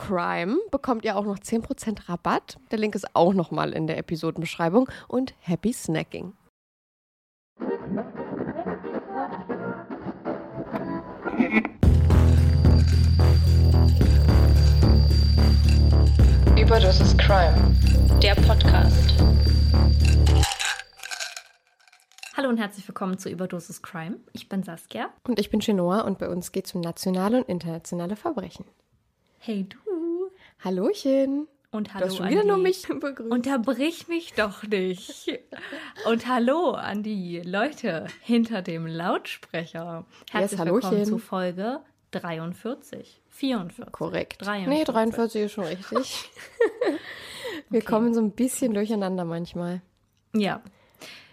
CRIME bekommt ihr auch noch 10% Rabatt. Der Link ist auch nochmal in der Episodenbeschreibung. Und happy snacking. Überdosis Crime. Der Podcast. Hallo und herzlich willkommen zu Überdosis Crime. Ich bin Saskia. Und ich bin Chenoa und bei uns geht es um nationale und internationale Verbrechen. Hey du. Hallochen. Und Du hallo hast schon an wieder die. nur mich begrüßt. Unterbrich mich doch nicht. Und hallo an die Leute hinter dem Lautsprecher. Herzlich willkommen Hallöchen. zu Folge 43. 44. Korrekt. 43. Nee, 43 ist schon richtig. Wir Okay. kommen so ein bisschen durcheinander manchmal. Ja.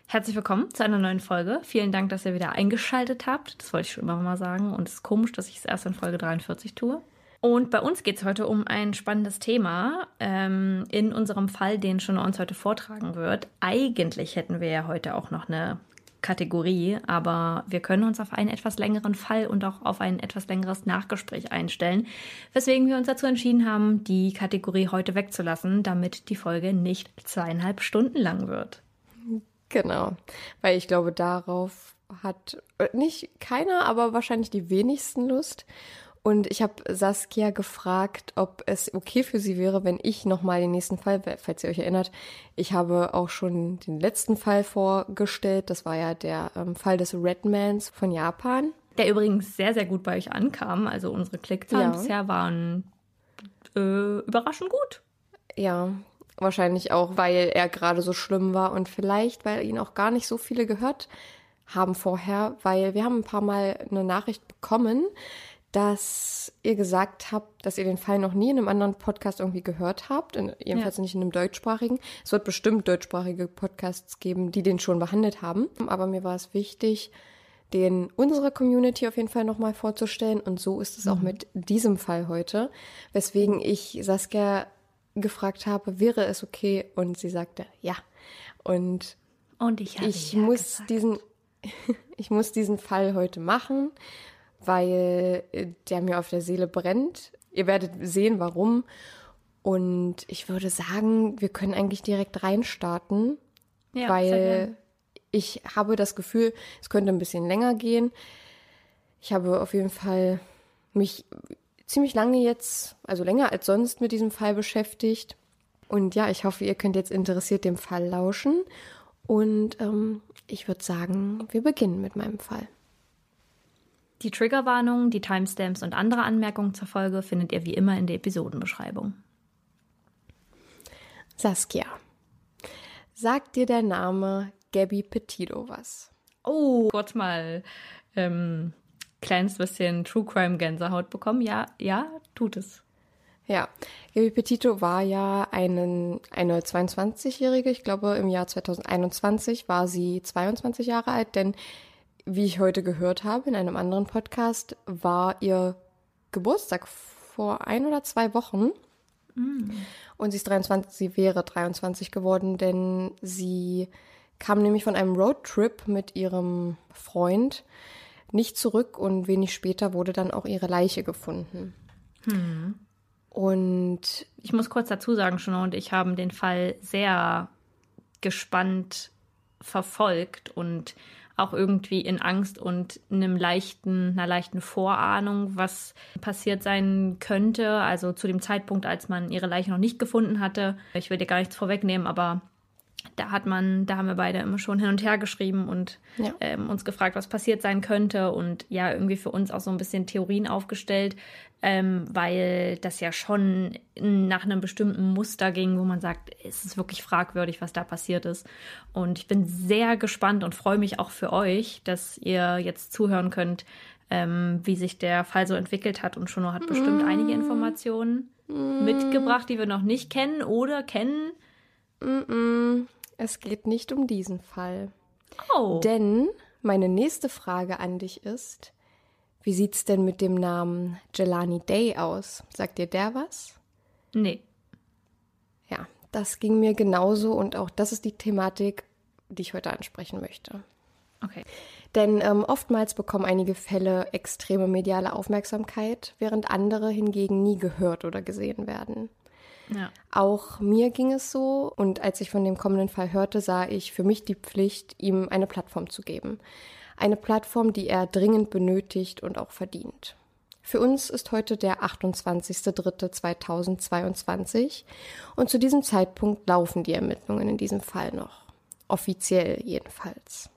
Herzlich willkommen zu einer neuen Folge. Vielen Dank, dass ihr wieder eingeschaltet habt. Das wollte ich schon immer mal sagen. Und es ist komisch, dass ich es erst in Folge 43 tue. Und bei uns geht es heute um ein spannendes Thema. Ähm, in unserem Fall, den schon uns heute vortragen wird. Eigentlich hätten wir ja heute auch noch eine Kategorie, aber wir können uns auf einen etwas längeren Fall und auch auf ein etwas längeres Nachgespräch einstellen, weswegen wir uns dazu entschieden haben, die Kategorie heute wegzulassen, damit die Folge nicht zweieinhalb Stunden lang wird. Genau. Weil ich glaube, darauf hat äh, nicht keiner, aber wahrscheinlich die wenigsten Lust. Und ich habe Saskia gefragt, ob es okay für sie wäre, wenn ich nochmal den nächsten Fall, falls ihr euch erinnert, ich habe auch schon den letzten Fall vorgestellt. Das war ja der ähm, Fall des Redmans von Japan. Der übrigens sehr, sehr gut bei euch ankam. Also unsere Klickzahlen Ja. bisher waren äh, überraschend gut. Ja, wahrscheinlich auch, weil er gerade so schlimm war und vielleicht, weil ihn auch gar nicht so viele gehört haben vorher, weil wir haben ein paar Mal eine Nachricht bekommen, dass ihr gesagt habt, dass ihr den Fall noch nie in einem anderen Podcast irgendwie gehört habt, in, jedenfalls nicht in einem deutschsprachigen. Es wird bestimmt deutschsprachige Podcasts geben, die den schon behandelt haben, aber mir war es wichtig, den unserer Community auf jeden Fall nochmal vorzustellen. Und so ist es auch mit diesem Fall heute, weswegen ich Saskia gefragt habe, wäre es okay? Und sie sagte, ja. Und Und ich ich ja muss gesagt. diesen, ich muss diesen Fall heute machen, weil äh, der mir auf der Seele brennt. Ihr werdet sehen, warum. Und ich würde sagen, wir können eigentlich direkt reinstarten ja, weil ich habe das Gefühl, es könnte ein bisschen länger gehen. Ich habe auf jeden Fall mich ziemlich lange jetzt, also länger als sonst mit diesem Fall beschäftigt. Und ja, ich hoffe, ihr könnt jetzt interessiert dem Fall lauschen. Und ähm, ich würde sagen, wir beginnen mit meinem Fall. Die Triggerwarnungen, die Timestamps und andere Anmerkungen zur Folge findet ihr wie immer in der Episodenbeschreibung. Saskia, sagt dir der Name Gabby Petito was? Oh, kurz mal ähm, kleines bisschen True Crime Gänsehaut bekommen. Ja, ja, tut es. Ja, Gaby Petito war ja einen, eine 22-Jährige. Ich glaube, im Jahr 2021 war sie 22 Jahre alt, denn wie ich heute gehört habe in einem anderen Podcast, war ihr Geburtstag vor ein oder zwei Wochen. Und sie ist 23, sie wäre 23 geworden, denn sie kam nämlich von einem Roadtrip mit ihrem Freund nicht zurück und wenig später wurde dann auch ihre Leiche gefunden. Und Ich muss kurz dazu sagen, Shona und ich haben den Fall sehr gespannt verfolgt und auch irgendwie in Angst und einem leichten, einer leichten Vorahnung, was passiert sein könnte. Also zu dem Zeitpunkt, als man ihre Leiche noch nicht gefunden hatte. Ich will dir gar nichts vorwegnehmen, aber da hat man, da haben wir beide immer schon hin und her geschrieben und Ja. ähm, uns gefragt, was passiert sein könnte und ja, irgendwie für uns auch so ein bisschen Theorien aufgestellt, ähm, weil das ja schon nach einem bestimmten Muster ging, wo man sagt, es ist wirklich fragwürdig, was da passiert ist. Und ich bin sehr gespannt und freue mich auch für euch, dass ihr jetzt zuhören könnt, ähm, wie sich der Fall so entwickelt hat. Und Shono hat bestimmt einige Informationen mitgebracht, die wir noch nicht kennen oder kennen. Es geht nicht um diesen Fall. Oh, Denn meine nächste Frage an dich ist, wie sieht's denn mit dem Namen Jelani Day aus? Sagt dir der was? nee. Ja, das ging mir genauso und auch das ist die Thematik, die ich heute ansprechen möchte. Okay. Denn ähm, oftmals bekommen einige Fälle extreme mediale Aufmerksamkeit, während andere hingegen nie gehört oder gesehen werden. Ja. Auch mir ging es so und als ich von dem kommenden Fall hörte, sah ich für mich die Pflicht, ihm eine Plattform zu geben. Eine Plattform, die er dringend benötigt und auch verdient. Für uns ist heute der 28.03.2022 und zu diesem Zeitpunkt laufen die Ermittlungen in diesem Fall noch. Offiziell jedenfalls.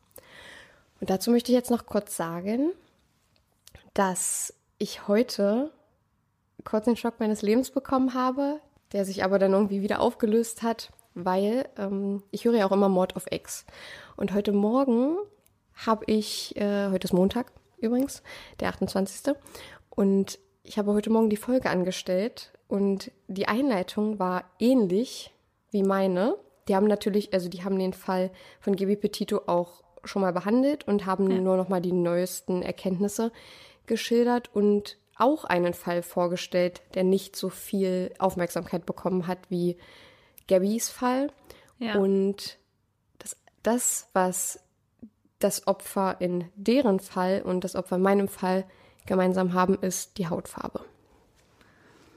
Und dazu möchte ich jetzt noch kurz sagen, dass ich heute kurz den Schock meines Lebens bekommen habe, der sich aber dann irgendwie wieder aufgelöst hat, weil ähm, ich höre ja auch immer Mord of X. Und heute Morgen habe ich, äh, heute ist Montag übrigens, der 28. Und ich habe heute Morgen die Folge angestellt und die Einleitung war ähnlich wie meine. Die haben natürlich, also die haben den Fall von Gibi Petito auch schon mal behandelt und haben nur noch mal die neuesten Erkenntnisse geschildert und auch einen Fall vorgestellt, der nicht so viel Aufmerksamkeit bekommen hat wie Gabbys Fall. Ja. Und das, das, was das Opfer in deren Fall und das Opfer in meinem Fall gemeinsam haben, ist die Hautfarbe.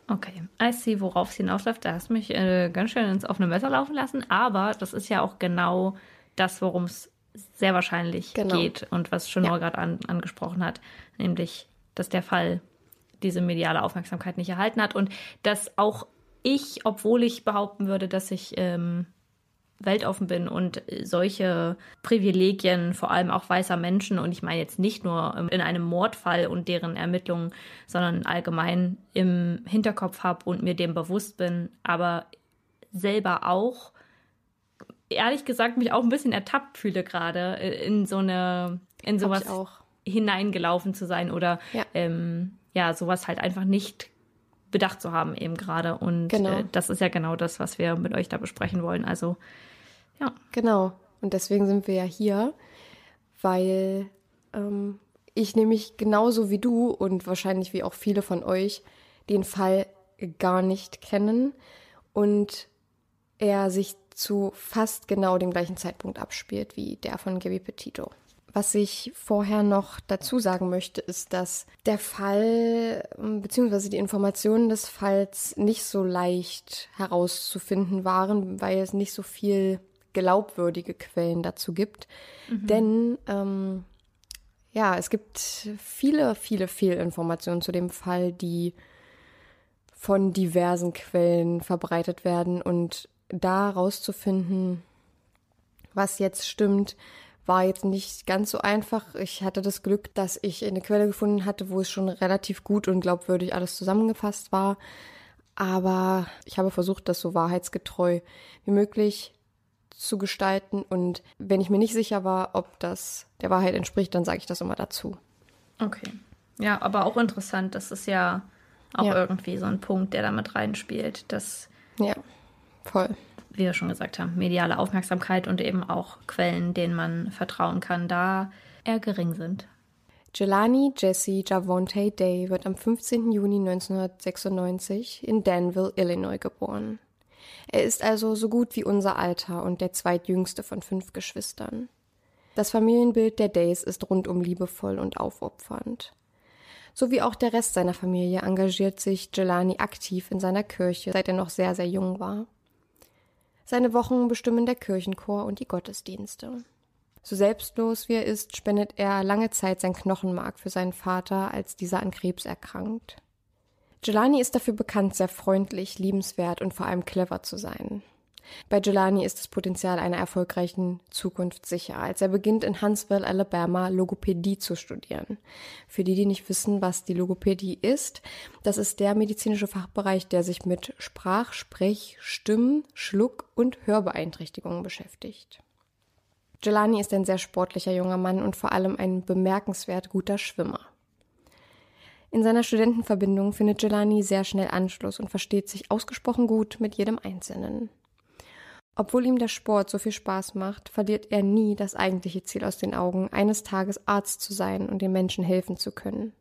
Okay, I see, worauf es hinausläuft. Da hast du mich äh, ganz schön ins offene Messer laufen lassen. Aber das ist ja auch genau das, worum es sehr wahrscheinlich Genau. geht und was Schönauer Ja. gerade an, angesprochen hat. Nämlich, dass der Fall diese mediale Aufmerksamkeit nicht erhalten hat und dass auch ich, obwohl ich behaupten würde, dass ich ähm, weltoffen bin und solche Privilegien, vor allem auch weißer Menschen, und ich meine jetzt nicht nur in einem Mordfall und deren Ermittlungen, sondern allgemein im Hinterkopf habe und mir dem bewusst bin, aber selber auch, ehrlich gesagt, mich auch ein bisschen ertappt fühle gerade äh, in so eine, in sowas hineingelaufen zu sein oder ja. Ähm, ja, sowas halt einfach nicht bedacht zu haben eben gerade. Und genau. äh, das ist ja genau das, was wir mit euch da besprechen wollen. Also ja. Genau. Und deswegen sind wir ja hier, weil ähm, ich nämlich genauso wie du und wahrscheinlich wie auch viele von euch den Fall gar nicht kennen und er sich zu fast genau dem gleichen Zeitpunkt abspielt wie der von Gabby Petito. Was ich vorher noch dazu sagen möchte, ist, dass der Fall bzw. die Informationen des Falls nicht so leicht herauszufinden waren, weil es nicht so viel glaubwürdige Quellen dazu gibt. Mhm. Denn ähm, ja, es gibt viele, viele Fehlinformationen zu dem Fall, die von diversen Quellen verbreitet werden und da rauszufinden, was jetzt stimmt, war jetzt nicht ganz so einfach. Ich hatte das Glück, dass ich eine Quelle gefunden hatte, wo es schon relativ gut und glaubwürdig alles zusammengefasst war. Aber ich habe versucht, das so wahrheitsgetreu wie möglich zu gestalten. Und wenn ich mir nicht sicher war, ob das der Wahrheit entspricht, dann sage ich das immer dazu. Okay. Ja, aber auch interessant. Das ist ja auch ja. irgendwie so ein Punkt, der da mit reinspielt. Dass, ja, voll. Wie wir schon gesagt haben, mediale Aufmerksamkeit und eben auch Quellen, denen man vertrauen kann, da eher gering sind. Jelani Jesse Javonte Day wird am 15. Juni 1996 in Danville, Illinois geboren. Er ist also so gut wie unser Alter und der zweitjüngste von fünf Geschwistern. Das Familienbild der Days ist rundum liebevoll und aufopfernd. So wie auch der Rest seiner Familie engagiert sich Jelani aktiv in seiner Kirche, seit er noch sehr, sehr jung war. Seine Wochen bestimmen der Kirchenchor und die Gottesdienste. So selbstlos wie er ist, spendet er lange Zeit sein Knochenmark für seinen Vater, als dieser an Krebs erkrankt. Jelani ist dafür bekannt, sehr freundlich, liebenswert und vor allem clever zu sein. Bei Jelani ist das Potenzial einer erfolgreichen Zukunft sicher, als er beginnt in Huntsville, Alabama, Logopädie zu studieren. Für die, die nicht wissen, was die Logopädie ist, das ist der medizinische Fachbereich, der sich mit Sprach-, Sprech-, Stimm-, Schluck- und Hörbeeinträchtigungen beschäftigt. Jelani ist ein sehr sportlicher junger Mann und vor allem ein bemerkenswert guter Schwimmer. In seiner Studentenverbindung findet Jelani sehr schnell Anschluss und versteht sich ausgesprochen gut mit jedem Einzelnen. Obwohl ihm der Sport so viel Spaß macht, verliert er nie das eigentliche Ziel aus den Augen, eines Tages Arzt zu sein und den Menschen helfen zu können.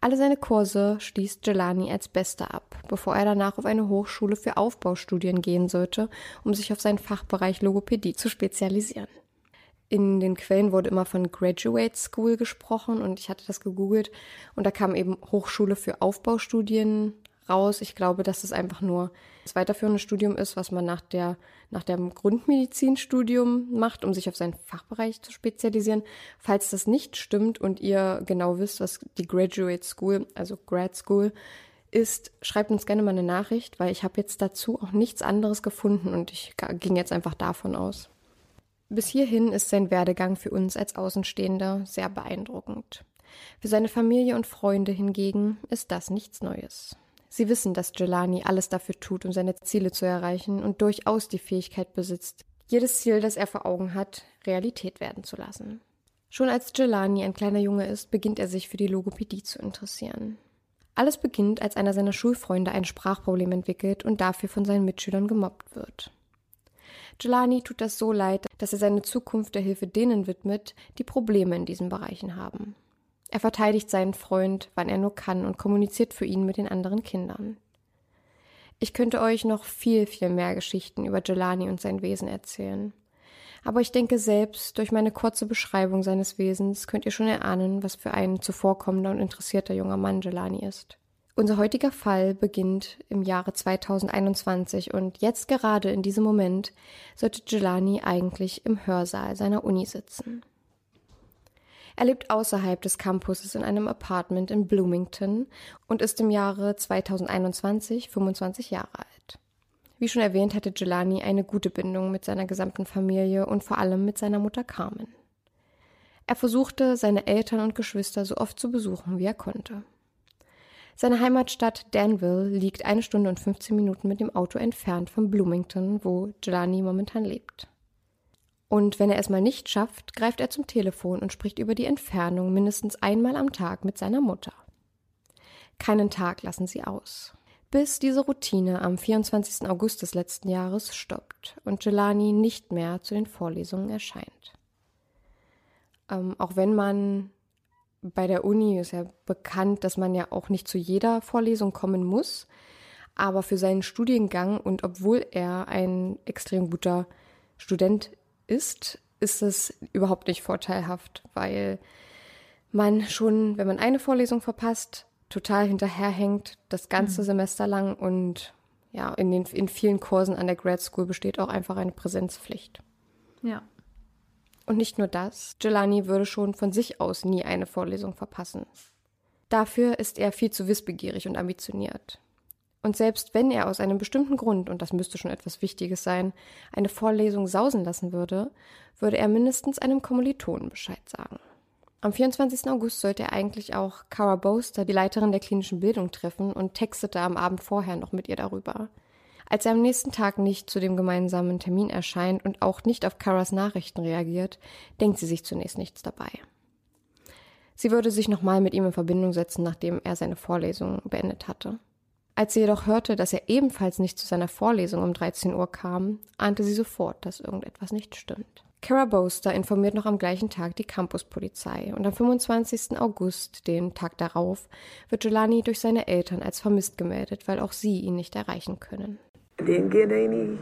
Alle seine Kurse schließt Jelani als Bester ab, bevor er danach auf eine Hochschule für Aufbaustudien gehen sollte, um sich auf seinen Fachbereich Logopädie zu spezialisieren in den Quellen wurde immer von Graduate School gesprochen und ich hatte das gegoogelt und da kam eben Hochschule für Aufbaustudien raus. Ich glaube, dass es einfach nur das weiterführende Studium ist, was man nach der nach dem Grundmedizinstudium macht, um sich auf seinen Fachbereich zu spezialisieren. Falls das nicht stimmt und ihr genau wisst, was die Graduate School, also Grad School ist, schreibt uns gerne mal eine Nachricht, weil ich habe jetzt dazu auch nichts anderes gefunden und ich ging jetzt einfach davon aus. Bis hierhin ist sein Werdegang für uns als Außenstehende sehr beeindruckend. Für seine Familie und Freunde hingegen ist das nichts Neues. Sie wissen, dass Jelani alles dafür tut, um seine Ziele zu erreichen und durchaus die Fähigkeit besitzt, jedes Ziel, das er vor Augen hat, Realität werden zu lassen. Schon als Jelani ein kleiner Junge ist, beginnt er sich für die Logopädie zu interessieren. Alles beginnt, als einer seiner Schulfreunde ein Sprachproblem entwickelt und dafür von seinen Mitschülern gemobbt wird. Jelani tut das so leid, dass er seine Zukunft der Hilfe denen widmet, die Probleme in diesen Bereichen haben. Er verteidigt seinen Freund, wann er nur kann und kommuniziert für ihn mit den anderen Kindern. Ich könnte euch noch viel, viel mehr Geschichten über Jelani und sein Wesen erzählen. Aber ich denke selbst, durch meine kurze Beschreibung seines Wesens könnt ihr schon erahnen, was für ein zuvorkommender und interessierter junger Mann Jelani ist. Unser heutiger Fall beginnt im Jahre 2021 und jetzt gerade in diesem Moment sollte Jelani eigentlich im Hörsaal seiner Uni sitzen. Er lebt außerhalb des Campuses in einem Apartment in Bloomington und ist im Jahre 2021 25 Jahre alt. Wie schon erwähnt, hatte Jelani eine gute Bindung mit seiner gesamten Familie und vor allem mit seiner Mutter Carmen. Er versuchte, seine Eltern und Geschwister so oft zu besuchen, wie er konnte. Seine Heimatstadt Danville liegt eine Stunde und 15 Minuten mit dem Auto entfernt von Bloomington, wo Jelani momentan lebt. Und wenn er es mal nicht schafft, greift er zum Telefon und spricht über die Entfernung mindestens einmal am Tag mit seiner Mutter. Keinen Tag lassen sie aus. Bis diese Routine am 24. August des letzten Jahres stoppt und Jelani nicht mehr zu den Vorlesungen erscheint. Ähm, auch wenn man bei der Uni ist ja bekannt, dass man ja auch nicht zu jeder Vorlesung kommen muss. Aber für seinen Studiengang und obwohl er ein extrem guter Student ist, ist es überhaupt nicht vorteilhaft, weil man schon, wenn man eine Vorlesung verpasst, total hinterherhängt, das ganze mhm. Semester lang und ja, in den in vielen Kursen an der Grad School besteht auch einfach eine Präsenzpflicht. Ja. Und nicht nur das, Jelani würde schon von sich aus nie eine Vorlesung verpassen. Dafür ist er viel zu wissbegierig und ambitioniert. Und selbst wenn er aus einem bestimmten Grund, und das müsste schon etwas Wichtiges sein, eine Vorlesung sausen lassen würde, würde er mindestens einem Kommilitonen Bescheid sagen. Am 24. August sollte er eigentlich auch Cara Boster, die Leiterin der klinischen Bildung, treffen und textete am Abend vorher noch mit ihr darüber. Als er am nächsten Tag nicht zu dem gemeinsamen Termin erscheint und auch nicht auf Caras Nachrichten reagiert, denkt sie sich zunächst nichts dabei. Sie würde sich nochmal mit ihm in Verbindung setzen, nachdem er seine Vorlesung beendet hatte. Als sie jedoch hörte, dass er ebenfalls nicht zu seiner Vorlesung um 13 Uhr kam, ahnte sie sofort, dass irgendetwas nicht stimmt. Kara Boster informiert noch am gleichen Tag die Campuspolizei und am 25. August, den Tag darauf, wird Jelani durch seine Eltern als vermisst gemeldet, weil auch sie ihn nicht erreichen können. I didn't get any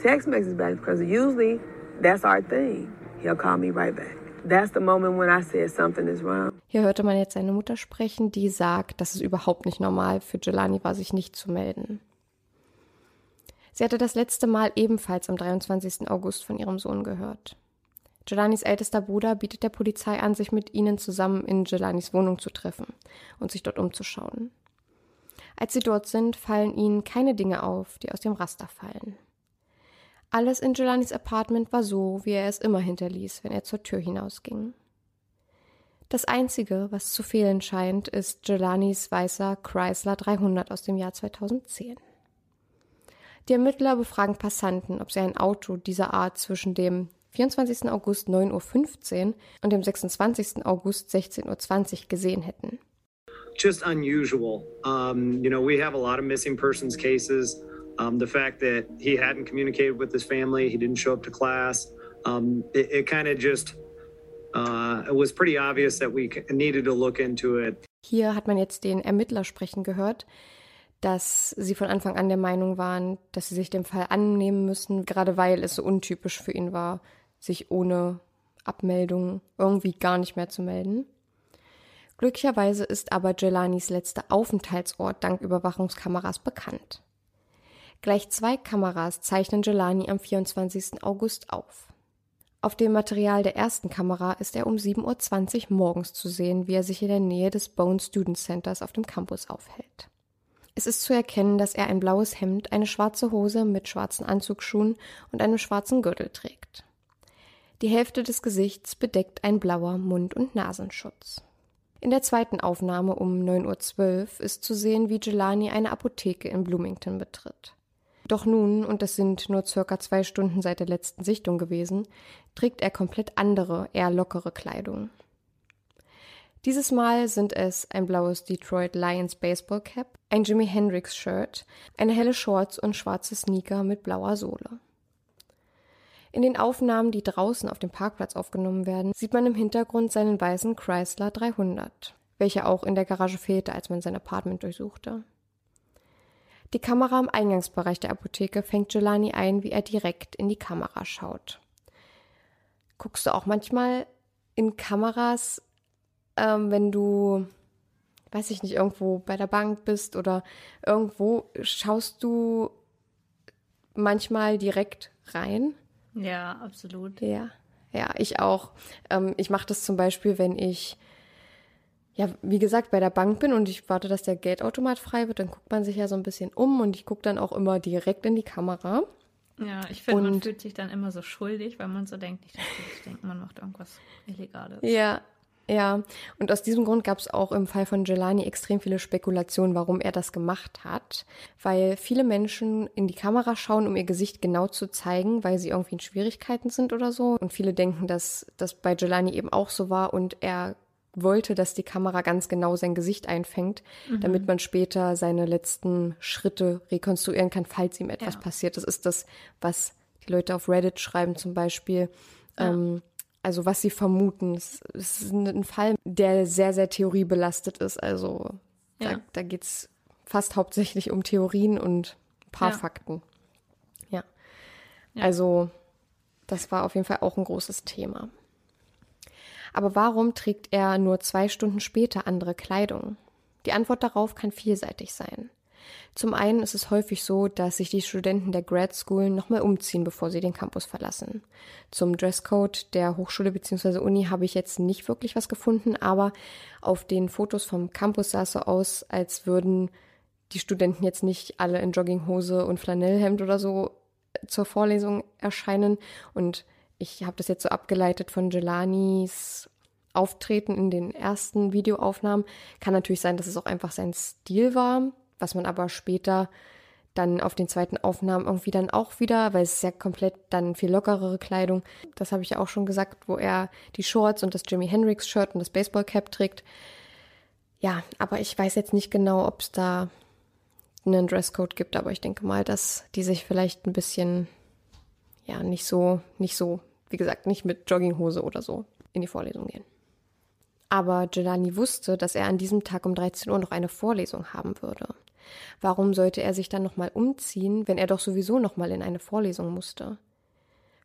text messages back because usually that's our thing. He'll call me right back. That's the moment when I said something is wrong. Hier hörte man jetzt seine Mutter sprechen, die sagt, dass es überhaupt nicht normal für Jelani war, sich nicht zu melden. Sie hatte das letzte Mal ebenfalls am 23. August von ihrem Sohn gehört. Jelanis ältester Bruder bietet der Polizei an, sich mit ihnen zusammen in Jelanis Wohnung zu treffen und sich dort umzuschauen. Als sie dort sind, fallen ihnen keine Dinge auf, die aus dem Raster fallen. Alles in Jelanis Apartment war so, wie er es immer hinterließ, wenn er zur Tür hinausging. Das Einzige, was zu fehlen scheint, ist Jelanis weißer Chrysler 300 aus dem Jahr 2010. Die Ermittler befragen Passanten, ob sie ein Auto dieser Art zwischen dem 24. August 9.15 Uhr und dem 26. August 16.20 Uhr gesehen hätten. just unusual. Um, you know, we have a lot of missing persons cases. Um, the fact that he hadn't communicated with his family, he didn't show up to class, um, it, it kind of just uh, it was pretty obvious that we needed to look into it. Hier hat man jetzt den Ermittler sprechen gehört, dass sie von Anfang an der Meinung waren, dass sie sich dem Fall annehmen müssen, gerade weil es so untypisch für ihn war, sich ohne Abmeldung irgendwie gar nicht mehr zu melden. Glücklicherweise ist aber Jelanis letzter Aufenthaltsort dank Überwachungskameras bekannt. Gleich zwei Kameras zeichnen Jelani am 24. August auf. Auf dem Material der ersten Kamera ist er um 7.20 Uhr morgens zu sehen, wie er sich in der Nähe des Bone Student Centers auf dem Campus aufhält. Es ist zu erkennen, dass er ein blaues Hemd, eine schwarze Hose mit schwarzen Anzugsschuhen und einem schwarzen Gürtel trägt. Die Hälfte des Gesichts bedeckt ein blauer Mund- und Nasenschutz. In der zweiten Aufnahme um 9.12 Uhr ist zu sehen, wie Jelani eine Apotheke in Bloomington betritt. Doch nun, und es sind nur circa zwei Stunden seit der letzten Sichtung gewesen, trägt er komplett andere, eher lockere Kleidung. Dieses Mal sind es ein blaues Detroit Lions Baseball Cap, ein Jimi Hendrix Shirt, eine helle Shorts und schwarze Sneaker mit blauer Sohle. In den Aufnahmen, die draußen auf dem Parkplatz aufgenommen werden, sieht man im Hintergrund seinen weißen Chrysler 300, welcher auch in der Garage fehlte, als man sein Apartment durchsuchte. Die Kamera im Eingangsbereich der Apotheke fängt Jelani ein, wie er direkt in die Kamera schaut. Guckst du auch manchmal in Kameras, ähm, wenn du, weiß ich nicht, irgendwo bei der Bank bist oder irgendwo, schaust du manchmal direkt rein? Ja, absolut. Ja, Ja, ich auch. Ähm, ich mache das zum Beispiel, wenn ich, ja, wie gesagt, bei der Bank bin und ich warte, dass der Geldautomat frei wird, dann guckt man sich ja so ein bisschen um und ich gucke dann auch immer direkt in die Kamera. Ja, ich finde, man fühlt sich dann immer so schuldig, weil man so denkt, nicht, dass jetzt denken, man macht irgendwas Illegales. Ja, ja. Und aus diesem Grund gab es auch im Fall von Jelani extrem viele Spekulationen, warum er das gemacht hat. Weil viele Menschen in die Kamera schauen, um ihr Gesicht genau zu zeigen, weil sie irgendwie in Schwierigkeiten sind oder so. Und viele denken, dass das bei Jelani eben auch so war und er wollte, dass die Kamera ganz genau sein Gesicht einfängt, damit man später seine letzten Schritte rekonstruieren kann, falls ihm etwas Ja. passiert. Das ist das, was die Leute auf Reddit schreiben zum Beispiel. Ähm, also was sie vermuten. Es es ist ein Fall, der sehr, sehr theoriebelastet ist. Also da, Ja. da geht's fast hauptsächlich um Theorien und ein paar Ja. Fakten. Ja. Ja. Also das war auf jeden Fall auch ein großes Thema. Aber warum trägt er nur zwei Stunden später andere Kleidung? Die Antwort darauf kann vielseitig sein. Zum einen ist es häufig so, dass sich die Studenten der Grad School nochmal umziehen, bevor sie den Campus verlassen. Zum Dresscode der Hochschule bzw. Uni habe ich jetzt nicht wirklich was gefunden, aber auf den Fotos vom Campus sah es so aus, als würden die Studenten jetzt nicht alle in Jogginghose und Flanellhemd oder so zur Vorlesung erscheinen. Und ich habe das jetzt so abgeleitet von Jelanis Auftreten in den ersten Videoaufnahmen. Kann natürlich sein, dass es auch einfach sein Stil war, was man aber später dann auf den zweiten Aufnahmen irgendwie dann auch wieder, weil es ist ja komplett dann viel lockerere Kleidung. Das habe ich ja auch schon gesagt, wo er die Shorts und das Jimi Hendrix Shirt und das Baseballcap trägt. Ja, aber ich weiß jetzt nicht genau, ob es da einen Dresscode gibt, aber ich denke mal, dass die sich vielleicht ein bisschen, ja, nicht so, nicht so, wie gesagt, nicht mit Jogginghose oder so in die Vorlesung gehen. Aber Jelani wusste, dass er an diesem Tag um 13 Uhr noch eine Vorlesung haben würde. Warum sollte er sich dann nochmal umziehen, wenn er doch sowieso nochmal in eine Vorlesung musste?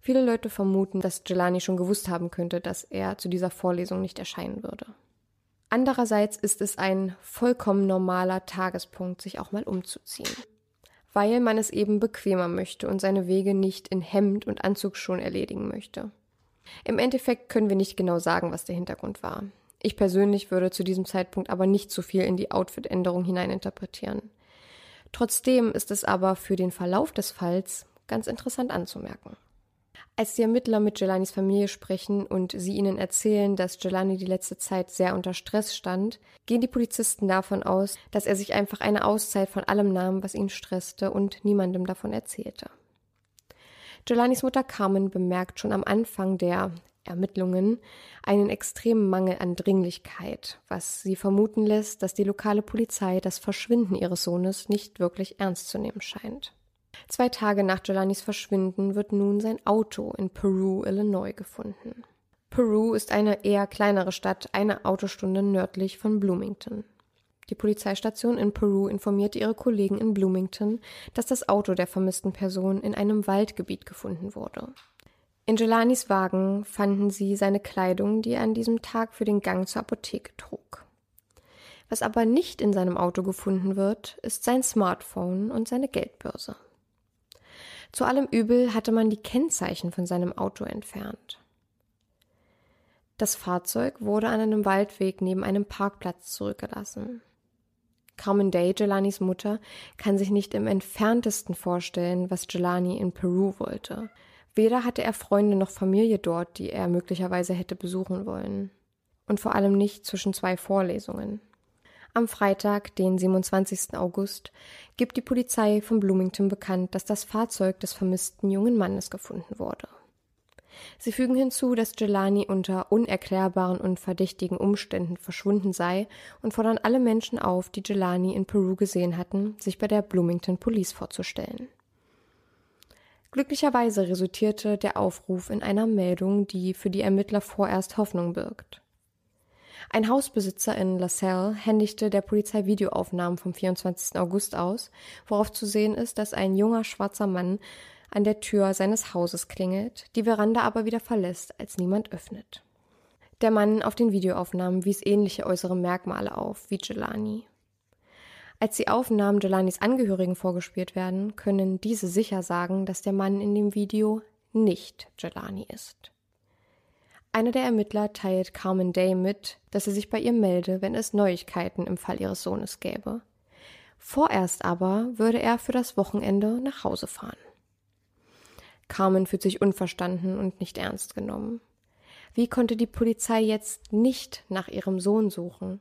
Viele Leute vermuten, dass Jelani schon gewusst haben könnte, dass er zu dieser Vorlesung nicht erscheinen würde. Andererseits ist es ein vollkommen normaler Tagespunkt, sich auch mal umzuziehen. Weil man es eben bequemer möchte und seine Wege nicht in Hemd und Anzug schon erledigen möchte. Im Endeffekt können wir nicht genau sagen, was der Hintergrund war. Ich persönlich würde zu diesem Zeitpunkt aber nicht so viel in die Outfit-Änderung hineininterpretieren. Trotzdem ist es aber für den Verlauf des Falls ganz interessant anzumerken. Als die Ermittler mit Jelanis Familie sprechen und sie ihnen erzählen, dass Jelani die letzte Zeit sehr unter Stress stand, gehen die Polizisten davon aus, dass er sich einfach eine Auszeit von allem nahm, was ihn stresste und niemandem davon erzählte. Jelanis Mutter Carmen bemerkt schon am Anfang der Ermittlungen einen extremen Mangel an Dringlichkeit, was sie vermuten lässt, dass die lokale Polizei das Verschwinden ihres Sohnes nicht wirklich ernst zu nehmen scheint. Zwei Tage nach Jelanis Verschwinden wird nun sein Auto in Peru, Illinois gefunden. Peru ist eine eher kleinere Stadt, eine Autostunde nördlich von Bloomington. Die Polizeistation in Peru informierte ihre Kollegen in Bloomington, dass das Auto der vermissten Person in einem Waldgebiet gefunden wurde. In Jelanis Wagen fanden sie seine Kleidung, die er an diesem Tag für den Gang zur Apotheke trug. Was aber nicht in seinem Auto gefunden wird, ist sein Smartphone und seine Geldbörse. Zu allem Übel hatte man die Kennzeichen von seinem Auto entfernt. Das Fahrzeug wurde an einem Waldweg neben einem Parkplatz zurückgelassen. Carmen Day, Jelanis Mutter, kann sich nicht im entferntesten vorstellen, was Jelani in Peru wollte. Weder hatte er Freunde noch Familie dort, die er möglicherweise hätte besuchen wollen. Und vor allem nicht zwischen zwei Vorlesungen. Am Freitag, den 27. August, gibt die Polizei von Bloomington bekannt, dass das Fahrzeug des vermissten jungen Mannes gefunden wurde. Sie fügen hinzu, dass Jelani unter unerklärbaren und verdächtigen Umständen verschwunden sei und fordern alle Menschen auf, die Jelani in Peru gesehen hatten, sich bei der Bloomington Police vorzustellen. Glücklicherweise resultierte der Aufruf in einer Meldung, die für die Ermittler vorerst Hoffnung birgt. Ein Hausbesitzer in LaSalle händigte der Polizei Videoaufnahmen vom 24. August aus, worauf zu sehen ist, dass ein junger schwarzer Mann an der Tür seines Hauses klingelt, die Veranda aber wieder verlässt, als niemand öffnet. Der Mann auf den Videoaufnahmen wies ähnliche äußere Merkmale auf wie Jelani. Als die Aufnahmen Jelanis Angehörigen vorgespielt werden, können diese sicher sagen, dass der Mann in dem Video nicht Jelani ist. Einer der Ermittler teilt Carmen Day mit, dass er sich bei ihr melde, wenn es Neuigkeiten im Fall ihres Sohnes gäbe. Vorerst aber würde er für das Wochenende nach Hause fahren. Carmen fühlt sich unverstanden und nicht ernst genommen. Wie konnte die Polizei jetzt nicht nach ihrem Sohn suchen?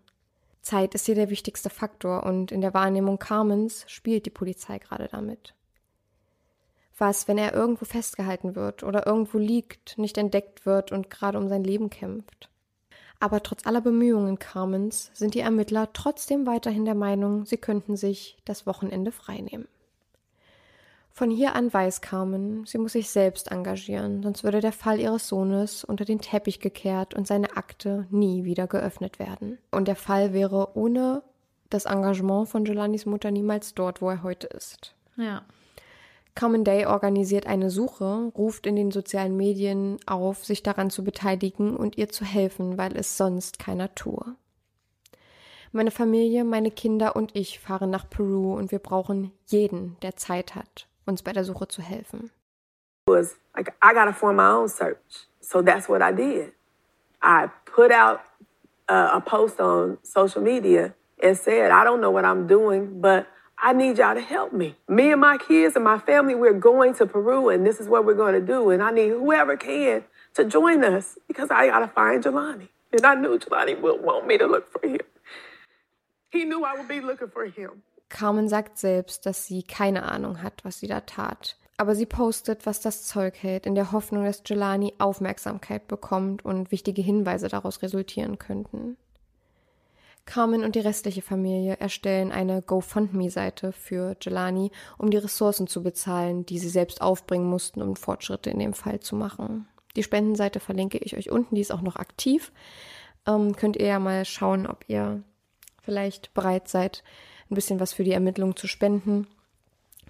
Zeit ist hier der wichtigste Faktor und in der Wahrnehmung Carmens spielt die Polizei gerade damit. Was, wenn er irgendwo festgehalten wird oder irgendwo liegt, nicht entdeckt wird und gerade um sein Leben kämpft? Aber trotz aller Bemühungen Carmens sind die Ermittler trotzdem weiterhin der Meinung, sie könnten sich das Wochenende freinehmen. Von hier an weiß Carmen, sie muss sich selbst engagieren, sonst würde der Fall ihres Sohnes unter den Teppich gekehrt und seine Akte nie wieder geöffnet werden. Und der Fall wäre ohne das Engagement von Jelanis Mutter niemals dort, wo er heute ist. Ja. Carmen Day organisiert eine Suche, ruft in den sozialen Medien auf, sich daran zu beteiligen und ihr zu helfen, weil es sonst keiner tue. Meine Familie, meine Kinder und ich fahren nach Peru und wir brauchen jeden, der Zeit hat, uns bei der Suche zu helfen. was like I gotta form my own search. So that's what I did. I put out uh, a post on social media and said, I don't know what I'm doing, but I need y'all to help me. Me and my kids and my family, we're going to Peru, and this is what we're going to do. And I need whoever can to join us because I gotta find Jelani. And I knew Jelani would want me to look for him. He knew I would be looking for him. Carmen sagt selbst, dass sie keine Ahnung hat, was sie da tat. Aber sie postet, was das Zeug hält, in der Hoffnung, dass Jelani Aufmerksamkeit bekommt und wichtige Hinweise daraus resultieren könnten. Carmen und die restliche Familie erstellen eine GoFundMe-Seite für Jelani, um die Ressourcen zu bezahlen, die sie selbst aufbringen mussten, um Fortschritte in dem Fall zu machen. Die Spendenseite verlinke ich euch unten, die ist auch noch aktiv. Ähm, könnt ihr ja mal schauen, ob ihr vielleicht bereit seid, ein bisschen was für die Ermittlung zu spenden,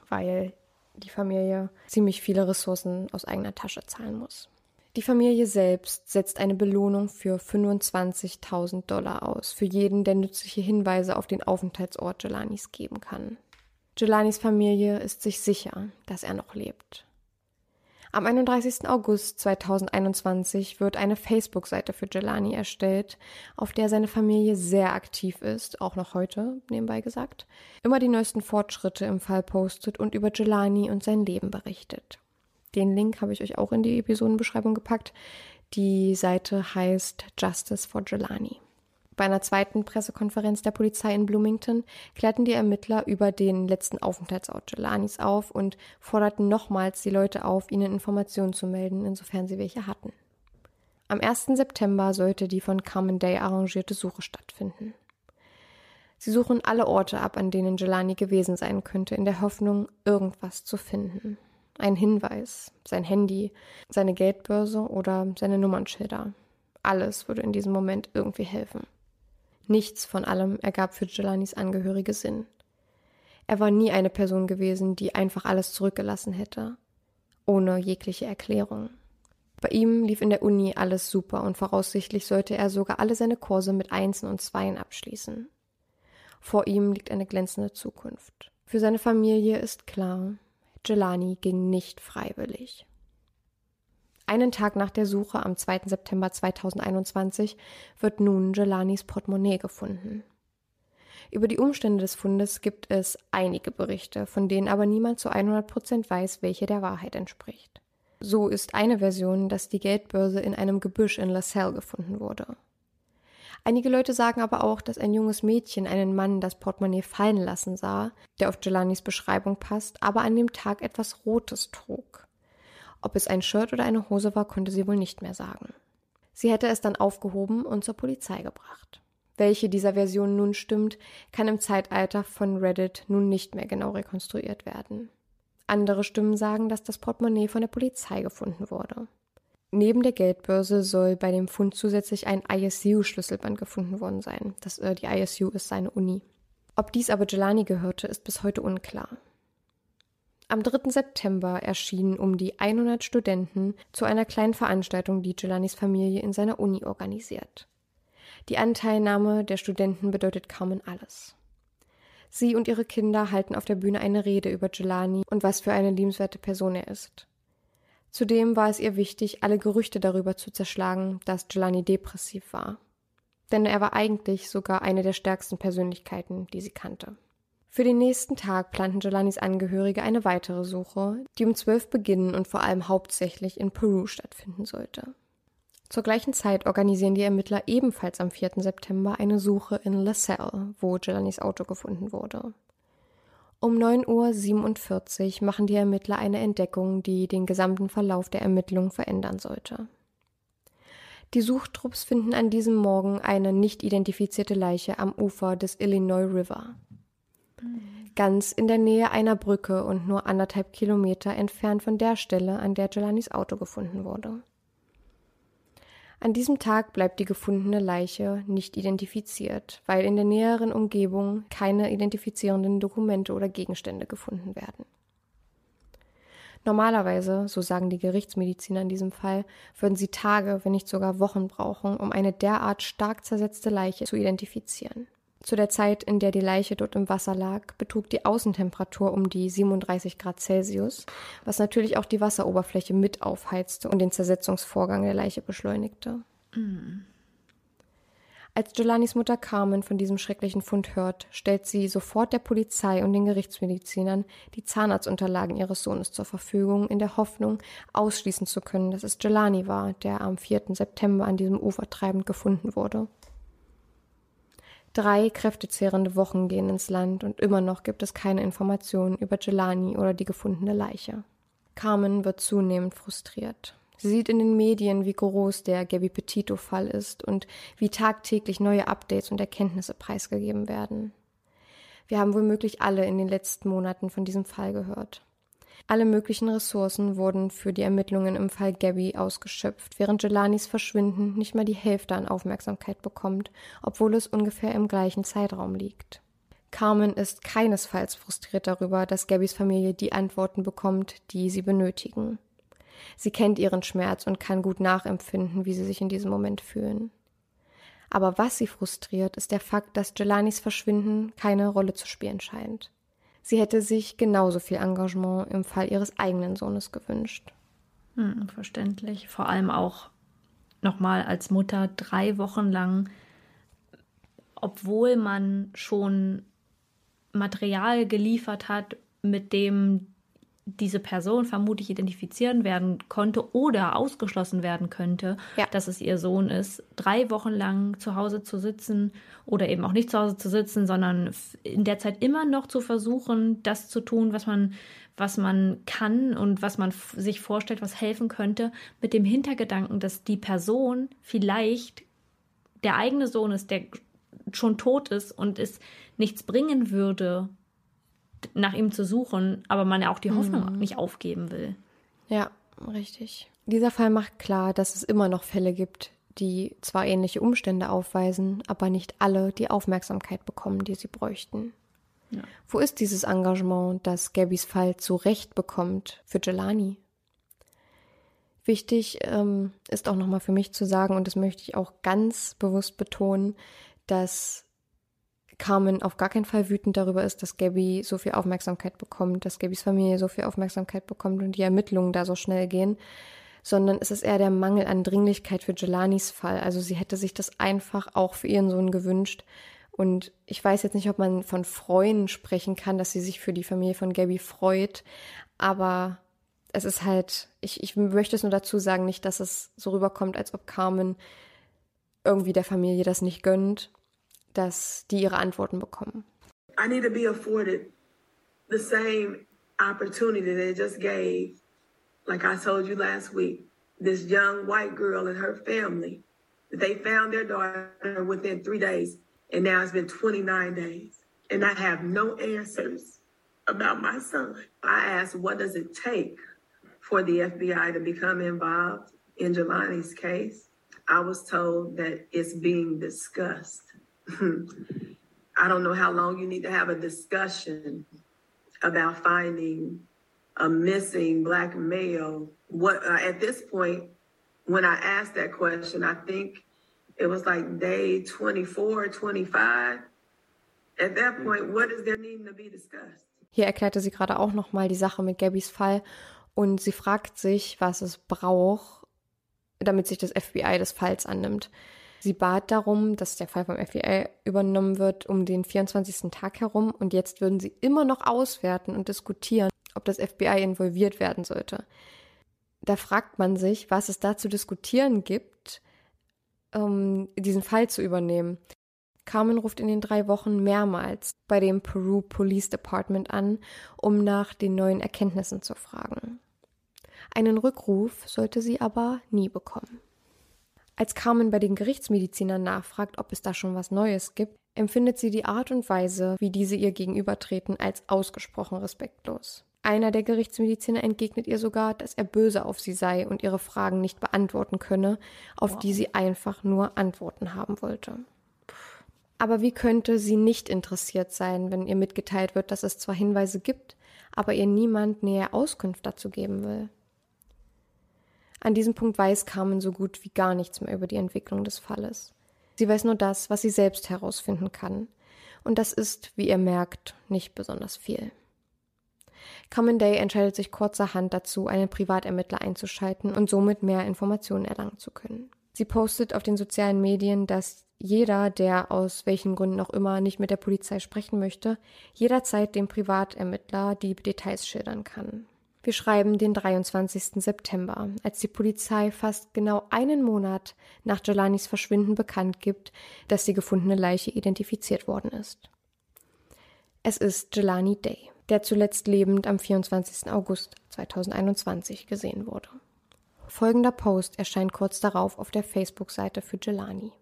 weil die Familie ziemlich viele Ressourcen aus eigener Tasche zahlen muss. Die Familie selbst setzt eine Belohnung für 25.000 Dollar aus, für jeden, der nützliche Hinweise auf den Aufenthaltsort Jelanis geben kann. Jelanis Familie ist sich sicher, dass er noch lebt. Am 31. August 2021 wird eine Facebook-Seite für Jelani erstellt, auf der seine Familie sehr aktiv ist, auch noch heute, nebenbei gesagt, immer die neuesten Fortschritte im Fall postet und über Jelani und sein Leben berichtet. Den Link habe ich euch auch in die Episodenbeschreibung gepackt. Die Seite heißt Justice for Jelani. Bei einer zweiten Pressekonferenz der Polizei in Bloomington klärten die Ermittler über den letzten Aufenthaltsort Jelanis auf und forderten nochmals die Leute auf, ihnen Informationen zu melden, insofern sie welche hatten. Am 1. September sollte die von Carmen Day arrangierte Suche stattfinden. Sie suchen alle Orte ab, an denen Jelani gewesen sein könnte, in der Hoffnung, irgendwas zu finden. Ein Hinweis, sein Handy, seine Geldbörse oder seine Nummernschilder. Alles würde in diesem Moment irgendwie helfen. Nichts von allem ergab für Jelanis Angehörige Sinn. Er war nie eine Person gewesen, die einfach alles zurückgelassen hätte, ohne jegliche Erklärung. Bei ihm lief in der Uni alles super und voraussichtlich sollte er sogar alle seine Kurse mit Einsen und Zweien abschließen. Vor ihm liegt eine glänzende Zukunft. Für seine Familie ist klar, Jelani ging nicht freiwillig. Einen Tag nach der Suche am 2. September 2021 wird nun Jelanis Portemonnaie gefunden. Über die Umstände des Fundes gibt es einige Berichte, von denen aber niemand zu 100 Prozent weiß, welche der Wahrheit entspricht. So ist eine Version, dass die Geldbörse in einem Gebüsch in LaSalle gefunden wurde. Einige Leute sagen aber auch, dass ein junges Mädchen einen Mann das Portemonnaie fallen lassen sah, der auf Jelanis Beschreibung passt, aber an dem Tag etwas Rotes trug. Ob es ein Shirt oder eine Hose war, konnte sie wohl nicht mehr sagen. Sie hätte es dann aufgehoben und zur Polizei gebracht. Welche dieser Versionen nun stimmt, kann im Zeitalter von Reddit nun nicht mehr genau rekonstruiert werden. Andere Stimmen sagen, dass das Portemonnaie von der Polizei gefunden wurde. Neben der Geldbörse soll bei dem Fund zusätzlich ein ISU-Schlüsselband gefunden worden sein. Das, äh, die ISU ist seine Uni. Ob dies aber Jelani gehörte, ist bis heute unklar. Am 3. September erschienen um die 100 Studenten zu einer kleinen Veranstaltung, die Jelanis Familie in seiner Uni organisiert. Die Anteilnahme der Studenten bedeutet Carmen alles. Sie und ihre Kinder halten auf der Bühne eine Rede über Jelani und was für eine liebenswerte Person er ist. Zudem war es ihr wichtig, alle Gerüchte darüber zu zerschlagen, dass Jelani depressiv war. Denn er war eigentlich sogar eine der stärksten Persönlichkeiten, die sie kannte. Für den nächsten Tag planten Jelanis Angehörige eine weitere Suche, die um zwölf beginnen und vor allem hauptsächlich in Peru stattfinden sollte. Zur gleichen Zeit organisieren die Ermittler ebenfalls am 4. September eine Suche in LaSalle, wo Jelanis Auto gefunden wurde. Um 9.47 Uhr machen die Ermittler eine Entdeckung, die den gesamten Verlauf der Ermittlungen verändern sollte. Die Suchtrupps finden an diesem Morgen eine nicht identifizierte Leiche am Ufer des Illinois River. Ganz in der Nähe einer Brücke und nur anderthalb Kilometer entfernt von der Stelle, an der Jelanis Auto gefunden wurde. An diesem Tag bleibt die gefundene Leiche nicht identifiziert, weil in der näheren Umgebung keine identifizierenden Dokumente oder Gegenstände gefunden werden. Normalerweise, so sagen die Gerichtsmediziner in diesem Fall, würden sie Tage, wenn nicht sogar Wochen brauchen, um eine derart stark zersetzte Leiche zu identifizieren. Zu der Zeit, in der die Leiche dort im Wasser lag, betrug die Außentemperatur um die 37 Grad Celsius, was natürlich auch die Wasseroberfläche mit aufheizte und den Zersetzungsvorgang der Leiche beschleunigte. Mm. Als Jolanis Mutter Carmen von diesem schrecklichen Fund hört, stellt sie sofort der Polizei und den Gerichtsmedizinern die Zahnarztunterlagen ihres Sohnes zur Verfügung, in der Hoffnung, ausschließen zu können, dass es Jelani war, der am 4. September an diesem Ufer treibend gefunden wurde. Drei kräftezehrende Wochen gehen ins Land und immer noch gibt es keine Informationen über Jelani oder die gefundene Leiche. Carmen wird zunehmend frustriert. Sie sieht in den Medien, wie groß der Gabby Petito-Fall ist und wie tagtäglich neue Updates und Erkenntnisse preisgegeben werden. Wir haben womöglich alle in den letzten Monaten von diesem Fall gehört. Alle möglichen Ressourcen wurden für die Ermittlungen im Fall Gabby ausgeschöpft, während Jelanis Verschwinden nicht mal die Hälfte an Aufmerksamkeit bekommt, obwohl es ungefähr im gleichen Zeitraum liegt. Carmen ist keinesfalls frustriert darüber, dass Gabbys Familie die Antworten bekommt, die sie benötigen. Sie kennt ihren Schmerz und kann gut nachempfinden, wie sie sich in diesem Moment fühlen. Aber was sie frustriert, ist der Fakt, dass Jelanis Verschwinden keine Rolle zu spielen scheint. Sie hätte sich genauso viel Engagement im Fall ihres eigenen Sohnes gewünscht. Hm, verständlich. Vor allem auch nochmal als Mutter drei Wochen lang, obwohl man schon Material geliefert hat, mit dem diese Person vermutlich identifizieren werden konnte oder ausgeschlossen werden könnte, ja. dass es ihr Sohn ist, drei Wochen lang zu Hause zu sitzen oder eben auch nicht zu Hause zu sitzen, sondern in der Zeit immer noch zu versuchen, das zu tun, was man, was man kann und was man sich vorstellt, was helfen könnte, mit dem Hintergedanken, dass die Person vielleicht der eigene Sohn ist, der schon tot ist und es nichts bringen würde, nach ihm zu suchen, aber man ja auch die Hoffnung mhm. nicht aufgeben will. Ja, richtig. Dieser Fall macht klar, dass es immer noch Fälle gibt, die zwar ähnliche Umstände aufweisen, aber nicht alle die Aufmerksamkeit bekommen, die sie bräuchten. Ja. Wo ist dieses Engagement, das Gabbys Fall zu Recht bekommt für Jelani? Wichtig ähm, ist auch nochmal für mich zu sagen, und das möchte ich auch ganz bewusst betonen, dass Carmen auf gar keinen Fall wütend darüber ist, dass Gabby so viel Aufmerksamkeit bekommt, dass Gabbys Familie so viel Aufmerksamkeit bekommt und die Ermittlungen da so schnell gehen, sondern es ist eher der Mangel an Dringlichkeit für Jelanis Fall. Also sie hätte sich das einfach auch für ihren Sohn gewünscht. Und ich weiß jetzt nicht, ob man von Freuen sprechen kann, dass sie sich für die Familie von Gabby freut, aber es ist halt, ich, ich möchte es nur dazu sagen, nicht, dass es so rüberkommt, als ob Carmen irgendwie der Familie das nicht gönnt, dass die ihre Antworten bekommen. I need to be afforded the same opportunity they just gave, like I told you last week, this young white girl and her family. They found their daughter within three days, and now it's been 29 days, and I have no answers about my son. I asked, what does it take for the FBI to become involved in Jelani's case? I was told that it's being discussed. I don't know how long you need to have a discussion about finding a missing black male. What uh, at this point, when I asked that question, I think it was like day 24, 25. At that point, what is there needing to be discussed? Hier erklärte sie gerade auch nochmal die Sache mit Gabbys Fall und sie fragt sich, was es braucht, damit sich das FBI des Falls annimmt. Sie bat darum, dass der Fall vom FBI übernommen wird um den 24. Tag herum und jetzt würden sie immer noch auswerten und diskutieren, ob das FBI involviert werden sollte. Da fragt man sich, was es da zu diskutieren gibt, um diesen Fall zu übernehmen. Carmen ruft in den drei Wochen mehrmals bei dem Peru Police Department an, um nach den neuen Erkenntnissen zu fragen. Einen Rückruf sollte sie aber nie bekommen. Als Carmen bei den Gerichtsmedizinern nachfragt, ob es da schon was Neues gibt, empfindet sie die Art und Weise, wie diese ihr gegenübertreten, als ausgesprochen respektlos. Einer der Gerichtsmediziner entgegnet ihr sogar, dass er böse auf sie sei und ihre Fragen nicht beantworten könne, auf wow. die sie einfach nur Antworten haben wollte. Aber wie könnte sie nicht interessiert sein, wenn ihr mitgeteilt wird, dass es zwar Hinweise gibt, aber ihr niemand näher Auskunft dazu geben will? An diesem Punkt weiß Carmen so gut wie gar nichts mehr über die Entwicklung des Falles. Sie weiß nur das, was sie selbst herausfinden kann. Und das ist, wie ihr merkt, nicht besonders viel. Carmen Day entscheidet sich kurzerhand dazu, einen Privatermittler einzuschalten und somit mehr Informationen erlangen zu können. Sie postet auf den sozialen Medien, dass jeder, der aus welchen Gründen auch immer nicht mit der Polizei sprechen möchte, jederzeit dem Privatermittler die Details schildern kann. Wir schreiben den 23. September, als die Polizei fast genau einen Monat nach Jelanis Verschwinden bekannt gibt, dass die gefundene Leiche identifiziert worden ist. Es ist Jelani Day, der zuletzt lebend am 24. August 2021 gesehen wurde. Folgender Post erscheint kurz darauf auf der Facebook-Seite für Jelani.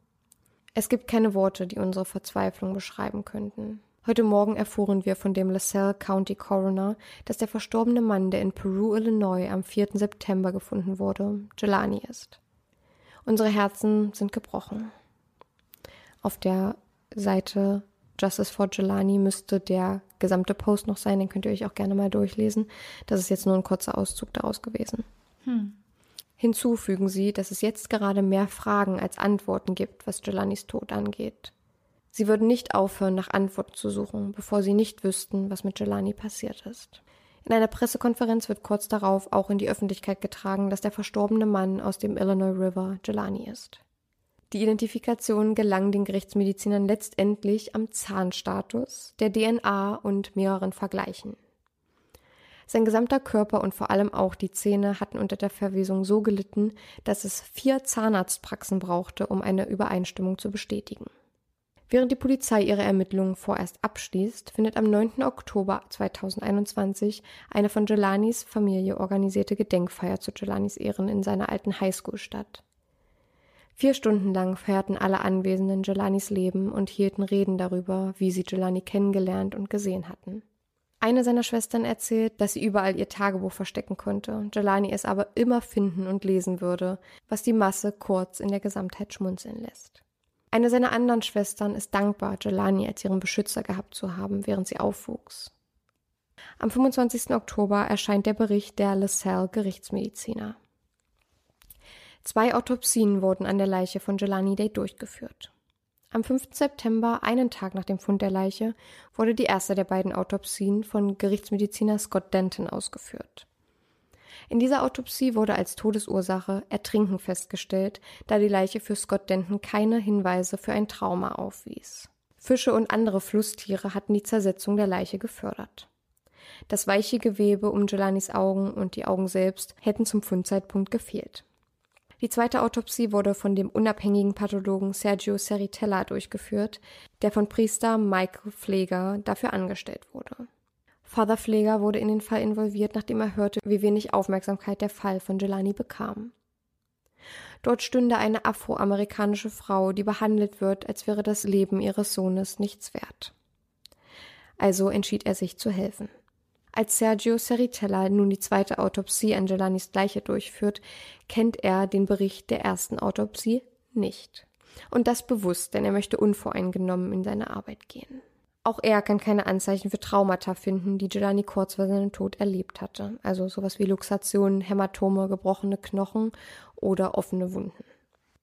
Es gibt keine Worte, die unsere Verzweiflung beschreiben könnten. Heute Morgen erfuhren wir von dem LaSalle County Coroner, dass der verstorbene Mann, der in Peru, Illinois am 4. September gefunden wurde, Jelani ist. Unsere Herzen sind gebrochen. Auf der Seite Justice for Jelani müsste der gesamte Post noch sein, den könnt ihr euch auch gerne mal durchlesen. Das ist jetzt nur ein kurzer Auszug daraus gewesen. Hm. Hinzu fügen sie, dass es jetzt gerade mehr Fragen als Antworten gibt, was Jelanis Tod angeht. Sie würden nicht aufhören, nach Antworten zu suchen, bevor sie nicht wüssten, was mit Jelani passiert ist. In einer Pressekonferenz wird kurz darauf auch in die Öffentlichkeit getragen, dass der verstorbene Mann aus dem Illinois River Jelani ist. Die Identifikation gelang den Gerichtsmedizinern letztendlich am Zahnstatus, der DNA und mehreren Vergleichen. Sein gesamter Körper und vor allem auch die Zähne hatten unter der Verwesung so gelitten, dass es vier Zahnarztpraxen brauchte, um eine Übereinstimmung zu bestätigen. Während die Polizei ihre Ermittlungen vorerst abschließt, findet am 9. Oktober 2021 eine von Jelanis Familie organisierte Gedenkfeier zu Jelanis Ehren in seiner alten Highschool statt. Vier Stunden lang feierten alle Anwesenden Jelanis Leben und hielten Reden darüber, wie sie Jelani kennengelernt und gesehen hatten. Eine seiner Schwestern erzählt, dass sie überall ihr Tagebuch verstecken konnte, Jelani es aber immer finden und lesen würde, was die Masse kurz in der Gesamtheit schmunzeln lässt. Eine seiner anderen Schwestern ist dankbar, Jelani als ihren Beschützer gehabt zu haben, während sie aufwuchs. Am 25. Oktober erscheint der Bericht der LaSalle Gerichtsmediziner. Zwei Autopsien wurden an der Leiche von Jelani Day durchgeführt. Am 5. September, einen Tag nach dem Fund der Leiche, wurde die erste der beiden Autopsien von Gerichtsmediziner Scott Denton ausgeführt. In dieser Autopsie wurde als Todesursache Ertrinken festgestellt, da die Leiche für Scott Denton keine Hinweise für ein Trauma aufwies. Fische und andere Flusstiere hatten die Zersetzung der Leiche gefördert. Das weiche Gewebe um Jelanis Augen und die Augen selbst hätten zum Fundzeitpunkt gefehlt. Die zweite Autopsie wurde von dem unabhängigen Pathologen Sergio Seritella durchgeführt, der von Priester Michael Pfleger dafür angestellt wurde. Father Pfleger wurde in den Fall involviert, nachdem er hörte, wie wenig Aufmerksamkeit der Fall von Jelani bekam. Dort stünde eine afroamerikanische Frau, die behandelt wird, als wäre das Leben ihres Sohnes nichts wert. Also entschied er sich zu helfen. Als Sergio Seritella nun die zweite Autopsie an Jelanis Leiche durchführt, kennt er den Bericht der ersten Autopsie nicht. Und das bewusst, denn er möchte unvoreingenommen in seine Arbeit gehen. Auch er kann keine Anzeichen für Traumata finden, die Jelani kurz vor seinem Tod erlebt hatte. Also sowas wie Luxationen, Hämatome, gebrochene Knochen oder offene Wunden.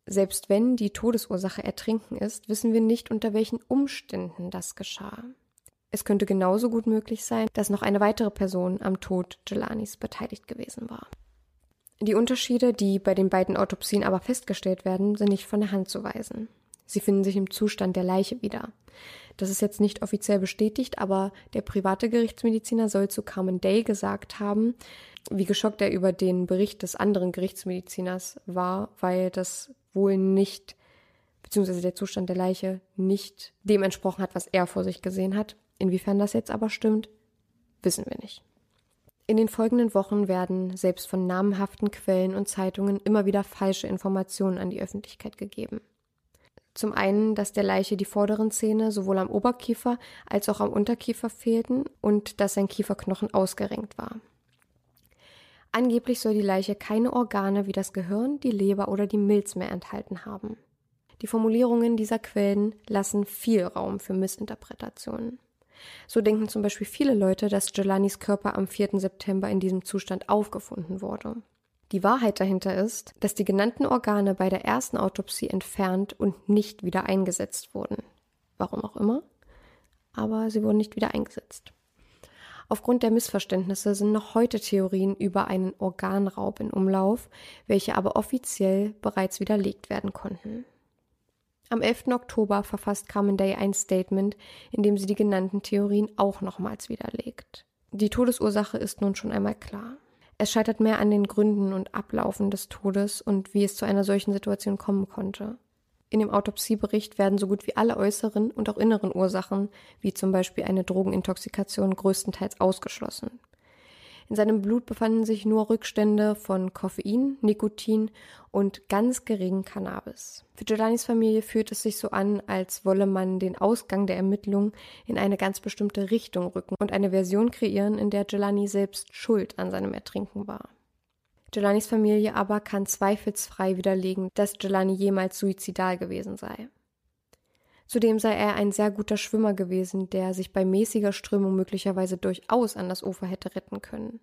Selbst wenn die Todesursache Ertrinken ist, wissen wir nicht, unter welchen Umständen das geschah. Es könnte genauso gut möglich sein, dass noch eine weitere Person am Tod Jelanis beteiligt gewesen war. Die Unterschiede, die bei den beiden Autopsien aber festgestellt werden, sind nicht von der Hand zu weisen. Sie finden sich im Zustand der Leiche wieder. Das ist jetzt nicht offiziell bestätigt, aber der private Gerichtsmediziner soll zu Carmen Day gesagt haben, wie geschockt er über den Bericht des anderen Gerichtsmediziners war, weil das wohl nicht, beziehungsweise der Zustand der Leiche nicht dem entsprochen hat, was er vor sich gesehen hat. Inwiefern das jetzt aber stimmt, wissen wir nicht. In den folgenden Wochen werden selbst von namhaften Quellen und Zeitungen immer wieder falsche Informationen an die Öffentlichkeit gegeben. Zum einen, dass der Leiche die vorderen Zähne sowohl am Oberkiefer als auch am Unterkiefer fehlten und dass sein Kieferknochen ausgerenkt war. Angeblich soll die Leiche keine Organe wie das Gehirn, die Leber oder die Milz mehr enthalten haben. Die Formulierungen dieser Quellen lassen viel Raum für Missinterpretationen. So denken zum Beispiel viele Leute, dass Jelanis Körper am 4. September in diesem Zustand aufgefunden wurde. Die Wahrheit dahinter ist, dass die genannten Organe bei der ersten Autopsie entfernt und nicht wieder eingesetzt wurden. Warum auch immer, aber sie wurden nicht wieder eingesetzt. Aufgrund der Missverständnisse sind noch heute Theorien über einen Organraub in Umlauf, welche aber offiziell bereits widerlegt werden konnten. Am 11. Oktober verfasst Carmen Day ein Statement, in dem sie die genannten Theorien auch nochmals widerlegt. Die Todesursache ist nun schon einmal klar. Es scheitert mehr an den Gründen und Ablaufen des Todes und wie es zu einer solchen Situation kommen konnte. In dem Autopsiebericht werden so gut wie alle äußeren und auch inneren Ursachen, wie zum Beispiel eine Drogenintoxikation, größtenteils ausgeschlossen. In seinem Blut befanden sich nur Rückstände von Koffein, Nikotin und ganz geringen Cannabis. Für Giordani's Familie fühlt es sich so an, als wolle man den Ausgang der Ermittlungen in eine ganz bestimmte Richtung rücken und eine Version kreieren, in der Giuliani selbst schuld an seinem Ertrinken war. Giulianis Familie aber kann zweifelsfrei widerlegen, dass Giuliani jemals suizidal gewesen sei. Zudem sei er ein sehr guter Schwimmer gewesen, der sich bei mäßiger Strömung möglicherweise durchaus an das Ufer hätte retten können.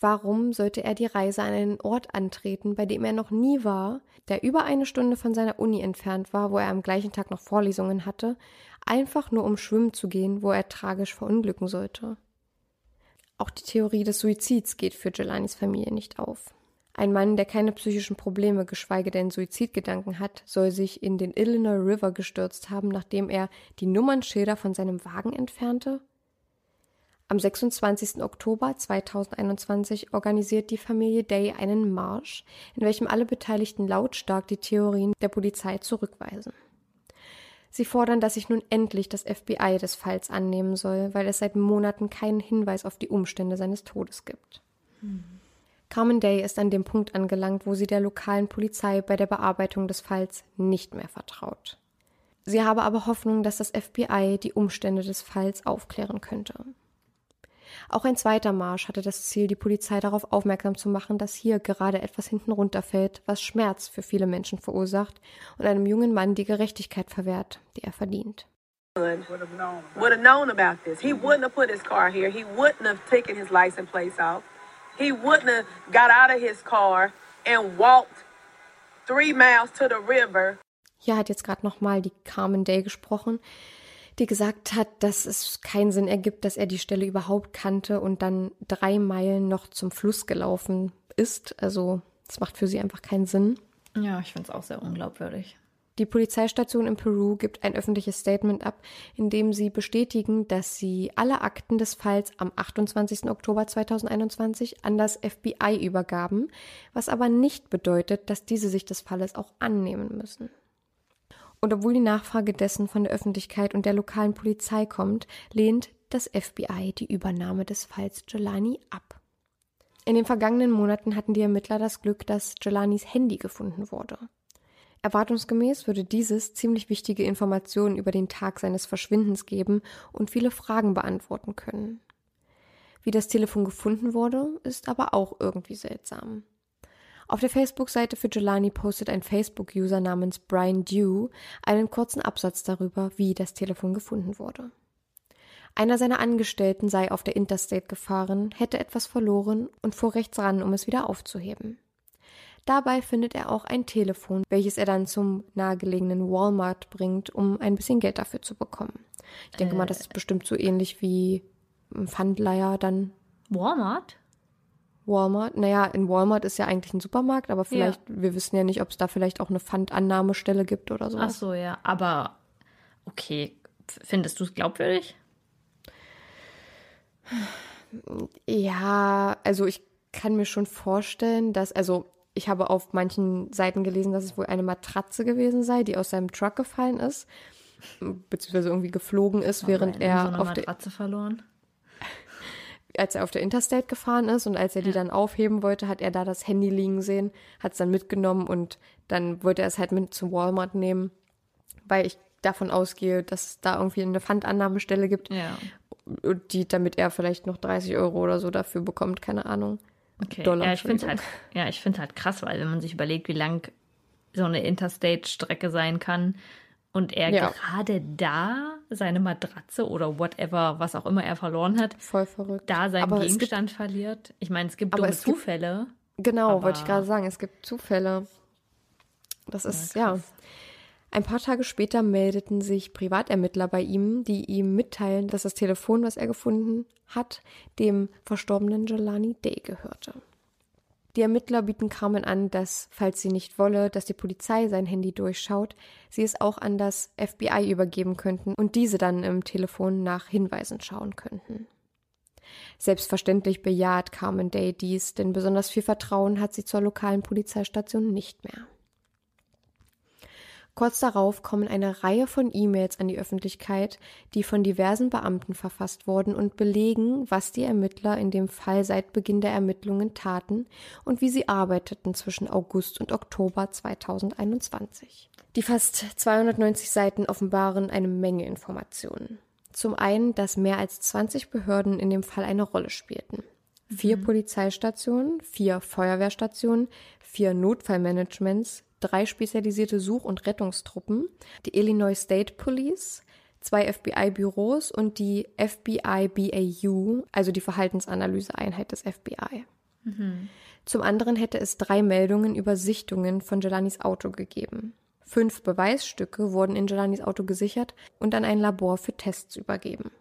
Warum sollte er die Reise an einen Ort antreten, bei dem er noch nie war, der über eine Stunde von seiner Uni entfernt war, wo er am gleichen Tag noch Vorlesungen hatte, einfach nur um schwimmen zu gehen, wo er tragisch verunglücken sollte? Auch die Theorie des Suizids geht für Jelanis Familie nicht auf. Ein Mann, der keine psychischen Probleme, geschweige denn Suizidgedanken hat, soll sich in den Illinois River gestürzt haben, nachdem er die Nummernschilder von seinem Wagen entfernte? Am 26. Oktober 2021 organisiert die Familie Day einen Marsch, in welchem alle Beteiligten lautstark die Theorien der Polizei zurückweisen. Sie fordern, dass sich nun endlich das FBI des Falls annehmen soll, weil es seit Monaten keinen Hinweis auf die Umstände seines Todes gibt. Hm. Carmen Day ist an dem Punkt angelangt, wo sie der lokalen Polizei bei der Bearbeitung des Falls nicht mehr vertraut. Sie habe aber Hoffnung, dass das FBI die Umstände des Falls aufklären könnte. Auch ein zweiter Marsch hatte das Ziel, die Polizei darauf aufmerksam zu machen, dass hier gerade etwas hinten runterfällt, was Schmerz für viele Menschen verursacht und einem jungen Mann die Gerechtigkeit verwehrt, die er verdient. Would have known about this. He wouldn't have put his car here. He wouldn't have taken his license plates off. He wouldn't have got out of his car and walked three miles to the river. Hier hat jetzt gerade nochmal die Carmen Day gesprochen, die gesagt hat, dass es keinen Sinn ergibt, dass er die Stelle überhaupt kannte und dann drei Meilen noch zum Fluss gelaufen ist. Also, das macht für sie einfach keinen Sinn. Ja, ich finde es auch sehr unglaubwürdig. Die Polizeistation in Peru gibt ein öffentliches Statement ab, in dem sie bestätigen, dass sie alle Akten des Falls am 28. Oktober 2021 an das FBI übergaben, was aber nicht bedeutet, dass diese sich des Falles auch annehmen müssen. Und obwohl die Nachfrage dessen von der Öffentlichkeit und der lokalen Polizei kommt, lehnt das FBI die Übernahme des Falls Jelani ab. In den vergangenen Monaten hatten die Ermittler das Glück, dass Jelanis Handy gefunden wurde. Erwartungsgemäß würde dieses ziemlich wichtige Informationen über den Tag seines Verschwindens geben und viele Fragen beantworten können. Wie das Telefon gefunden wurde, ist aber auch irgendwie seltsam. Auf der Facebook-Seite für Jelani postet ein Facebook-User namens Brian Dew einen kurzen Absatz darüber, wie das Telefon gefunden wurde. Einer seiner Angestellten sei auf der Interstate gefahren, hätte etwas verloren und fuhr rechts ran, um es wieder aufzuheben. Dabei findet er auch ein Telefon, welches er dann zum nahegelegenen Walmart bringt, um ein bisschen Geld dafür zu bekommen. Ich denke mal, das ist bestimmt so ähnlich wie ein Pfandleier dann Walmart? Walmart. Naja, in Walmart ist ja eigentlich ein Supermarkt, aber vielleicht, wir wissen ja nicht, ob es da vielleicht auch eine Pfandannahmestelle gibt oder Ach sowas. so, ja. Aber okay, findest du es glaubwürdig? Ja, also ich kann mir schon vorstellen, dass, also ich habe auf manchen Seiten gelesen, dass es wohl eine Matratze gewesen sei, die aus seinem Truck gefallen ist, beziehungsweise irgendwie geflogen ist, während in er so auf der, Matratze verloren. als er auf der Interstate gefahren ist und als er die dann aufheben wollte, hat er da das Handy liegen sehen, hat es dann mitgenommen und dann wollte er es halt mit zum Walmart nehmen, weil ich davon ausgehe, dass es da irgendwie eine Pfandannahmestelle gibt, Ja. die, damit er vielleicht noch 30 Euro oder so dafür bekommt, keine Ahnung. Okay. Dollar, ja, ich finde halt, ja, ich finde halt krass, weil wenn man sich überlegt, wie lang so eine Interstate-Strecke sein kann und er Ja. gerade da seine Matratze oder whatever, was auch immer er verloren hat, Voll verrückt. da seinen Aber es gibt- Gegenstand verliert. Ich meine, es gibt Aber dumme es gibt- Zufälle. Genau, wollte ich gerade sagen, es gibt Zufälle. Das ist, ja. Ein paar Tage später meldeten sich Privatermittler bei ihm, die ihm mitteilen, dass das Telefon, was er gefunden hat, dem verstorbenen Jelani Day gehörte. Die Ermittler bieten Carmen an, dass, falls sie nicht wolle, dass die Polizei sein Handy durchschaut, sie es auch an das FBI übergeben könnten und diese dann im Telefon nach Hinweisen schauen könnten. Selbstverständlich bejaht Carmen Day dies, denn besonders viel Vertrauen hat sie zur lokalen Polizeistation nicht mehr. Kurz darauf kommen eine Reihe von E-Mails an die Öffentlichkeit, die von diversen Beamten verfasst wurden und belegen, was die Ermittler in dem Fall seit Beginn der Ermittlungen taten und wie sie arbeiteten zwischen August und Oktober 2021. Die fast 290 Seiten offenbaren eine Menge Informationen. Zum einen, dass mehr als 20 Behörden in dem Fall eine Rolle spielten. Vier Polizeistationen, vier Feuerwehrstationen, vier Notfallmanagements, drei spezialisierte Such- und Rettungstruppen, die Illinois State Police, zwei FBI-Büros und die FBI BAU, also die Verhaltensanalyseeinheit des FBI. Zum anderen hätte es drei Meldungen über Sichtungen von Jelanis Auto gegeben. Fünf Beweisstücke wurden in Jelanis Auto gesichert und an ein Labor für Tests übergeben.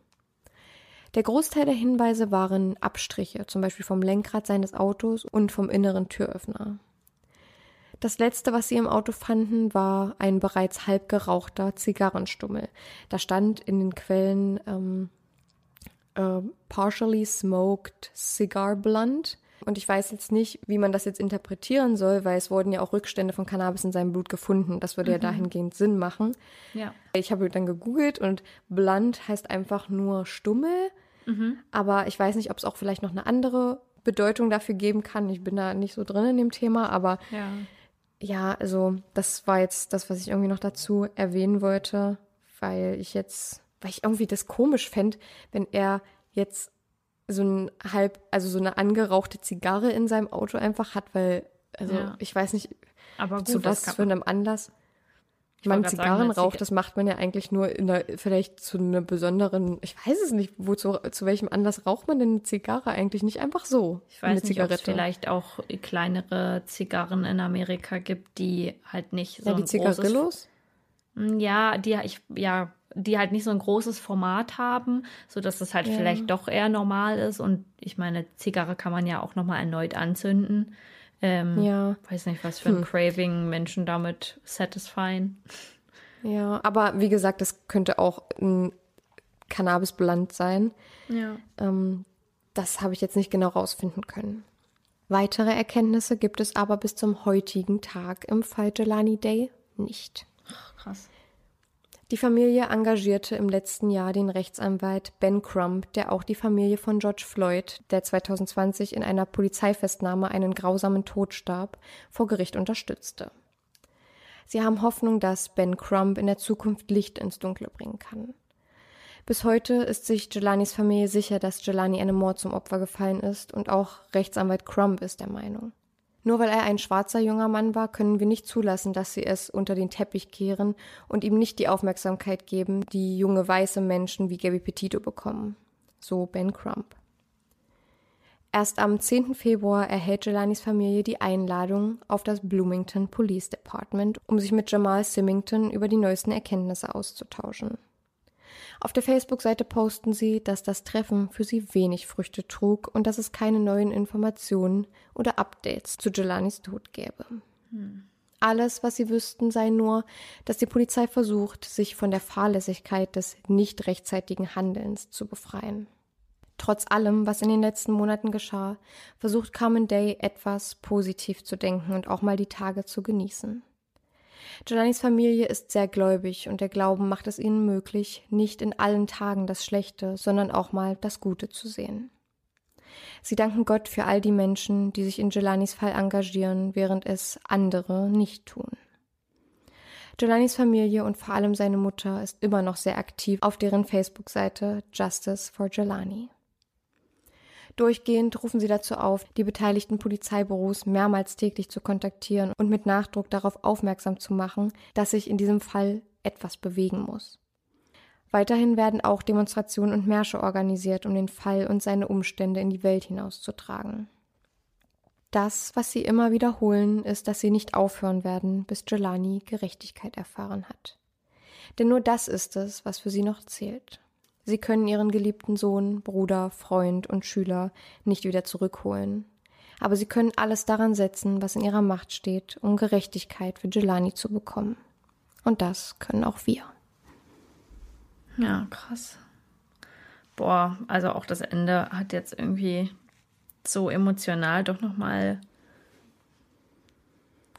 Der Großteil der Hinweise waren Abstriche, zum Beispiel vom Lenkrad seines Autos und vom inneren Türöffner. Das letzte, was sie im Auto fanden, war ein bereits halb gerauchter Zigarrenstummel. Da stand in den Quellen ähm, äh, partially smoked cigar blunt. Und ich weiß jetzt nicht, wie man das jetzt interpretieren soll, weil es wurden ja auch Rückstände von Cannabis in seinem Blut gefunden. Das würde ja dahingehend Sinn machen. Ja. Ich habe dann gegoogelt und blunt heißt einfach nur Stummel. Aber ich weiß nicht, ob es auch vielleicht noch eine andere Bedeutung dafür geben kann. Ich bin da nicht so drin in dem Thema, aber Ja. Ja, also das war jetzt das, was ich irgendwie noch dazu erwähnen wollte, weil ich jetzt, weil ich irgendwie das komisch fände, wenn er jetzt so ein halb, also so eine angerauchte Zigarre in seinem Auto einfach hat, weil, also Ja. ich weiß nicht, Aber gut, zu das was für einem Anlass. Ich Man wollte grad sagen, Zigarren eine raucht, Ziga- das macht man ja eigentlich nur in der, vielleicht zu einer besonderen, ich weiß es nicht, wozu, zu welchem Anlass raucht man denn eine Zigarre eigentlich nicht einfach so? Ich weiß nicht, ob es vielleicht auch kleinere Zigarren in Amerika gibt, die halt nicht so ja, die großes Zigarillos? Ja, die ich ja, die halt nicht so ein großes Format haben, so dass das halt Ja. vielleicht doch eher normal ist und ich meine, Zigarre kann man ja auch noch mal erneut anzünden. Ähm, Ja. Weiß nicht, was für ein Hm. Craving Menschen damit satisfyen. Ja, aber wie gesagt, das könnte auch ein Cannabisblunt sein. Ja. Ähm, das habe ich jetzt nicht genau rausfinden können. Weitere Erkenntnisse gibt es aber bis zum heutigen Tag im Fall Jelani Day nicht. Krass. Die Familie engagierte im letzten Jahr den Rechtsanwalt Ben Crump, der auch die Familie von George Floyd, der 2020 in einer Polizeifestnahme einen grausamen Tod starb, vor Gericht unterstützte. Sie haben Hoffnung, dass Ben Crump in der Zukunft Licht ins Dunkle bringen kann. Bis heute ist sich Jelanis Familie sicher, dass Jelani einem Mord zum Opfer gefallen ist und auch Rechtsanwalt Crump ist der Meinung. Nur weil er ein schwarzer junger Mann war, können wir nicht zulassen, dass sie es unter den Teppich kehren und ihm nicht die Aufmerksamkeit geben, die junge weiße Menschen wie Gabby Petito bekommen. So Ben Crump. Erst am 10. Februar erhält Jelanis Familie die Einladung auf das Bloomington Police Department, um sich mit Jamal Symington über die neuesten Erkenntnisse auszutauschen. Auf der Facebook-Seite posten sie, dass das Treffen für sie wenig Früchte trug und dass es keine neuen Informationen oder Updates zu Jelanis Tod gäbe. Alles, was sie wüssten, sei nur, dass die Polizei versucht, sich von der Fahrlässigkeit des nicht rechtzeitigen Handelns zu befreien. Trotz allem, was in den letzten Monaten geschah, versucht Carmen Day etwas positiv zu denken und auch mal die Tage zu genießen. Jelanis Familie ist sehr gläubig und der Glauben macht es ihnen möglich, nicht in allen Tagen das Schlechte, sondern auch mal das Gute zu sehen. Sie danken Gott für all die Menschen, die sich in Jelanis Fall engagieren, während es andere nicht tun. Jelanis Familie und vor allem seine Mutter ist immer noch sehr aktiv auf deren Facebook-Seite Justice for Jelani. Durchgehend rufen sie dazu auf, die beteiligten Polizeibüros mehrmals täglich zu kontaktieren und mit Nachdruck darauf aufmerksam zu machen, dass sich in diesem Fall etwas bewegen muss. Weiterhin werden auch Demonstrationen und Märsche organisiert, um den Fall und seine Umstände in die Welt hinauszutragen. Das, was sie immer wiederholen, ist, dass sie nicht aufhören werden, bis Jelani Gerechtigkeit erfahren hat. Denn nur das ist es, was für sie noch zählt. Sie können ihren geliebten Sohn, Bruder, Freund und Schüler nicht wieder zurückholen. Aber sie können alles daran setzen, was in ihrer Macht steht, um Gerechtigkeit für Jelani zu bekommen. Und das können auch wir. Ja, krass. Boah, also auch das Ende hat jetzt irgendwie so emotional doch nochmal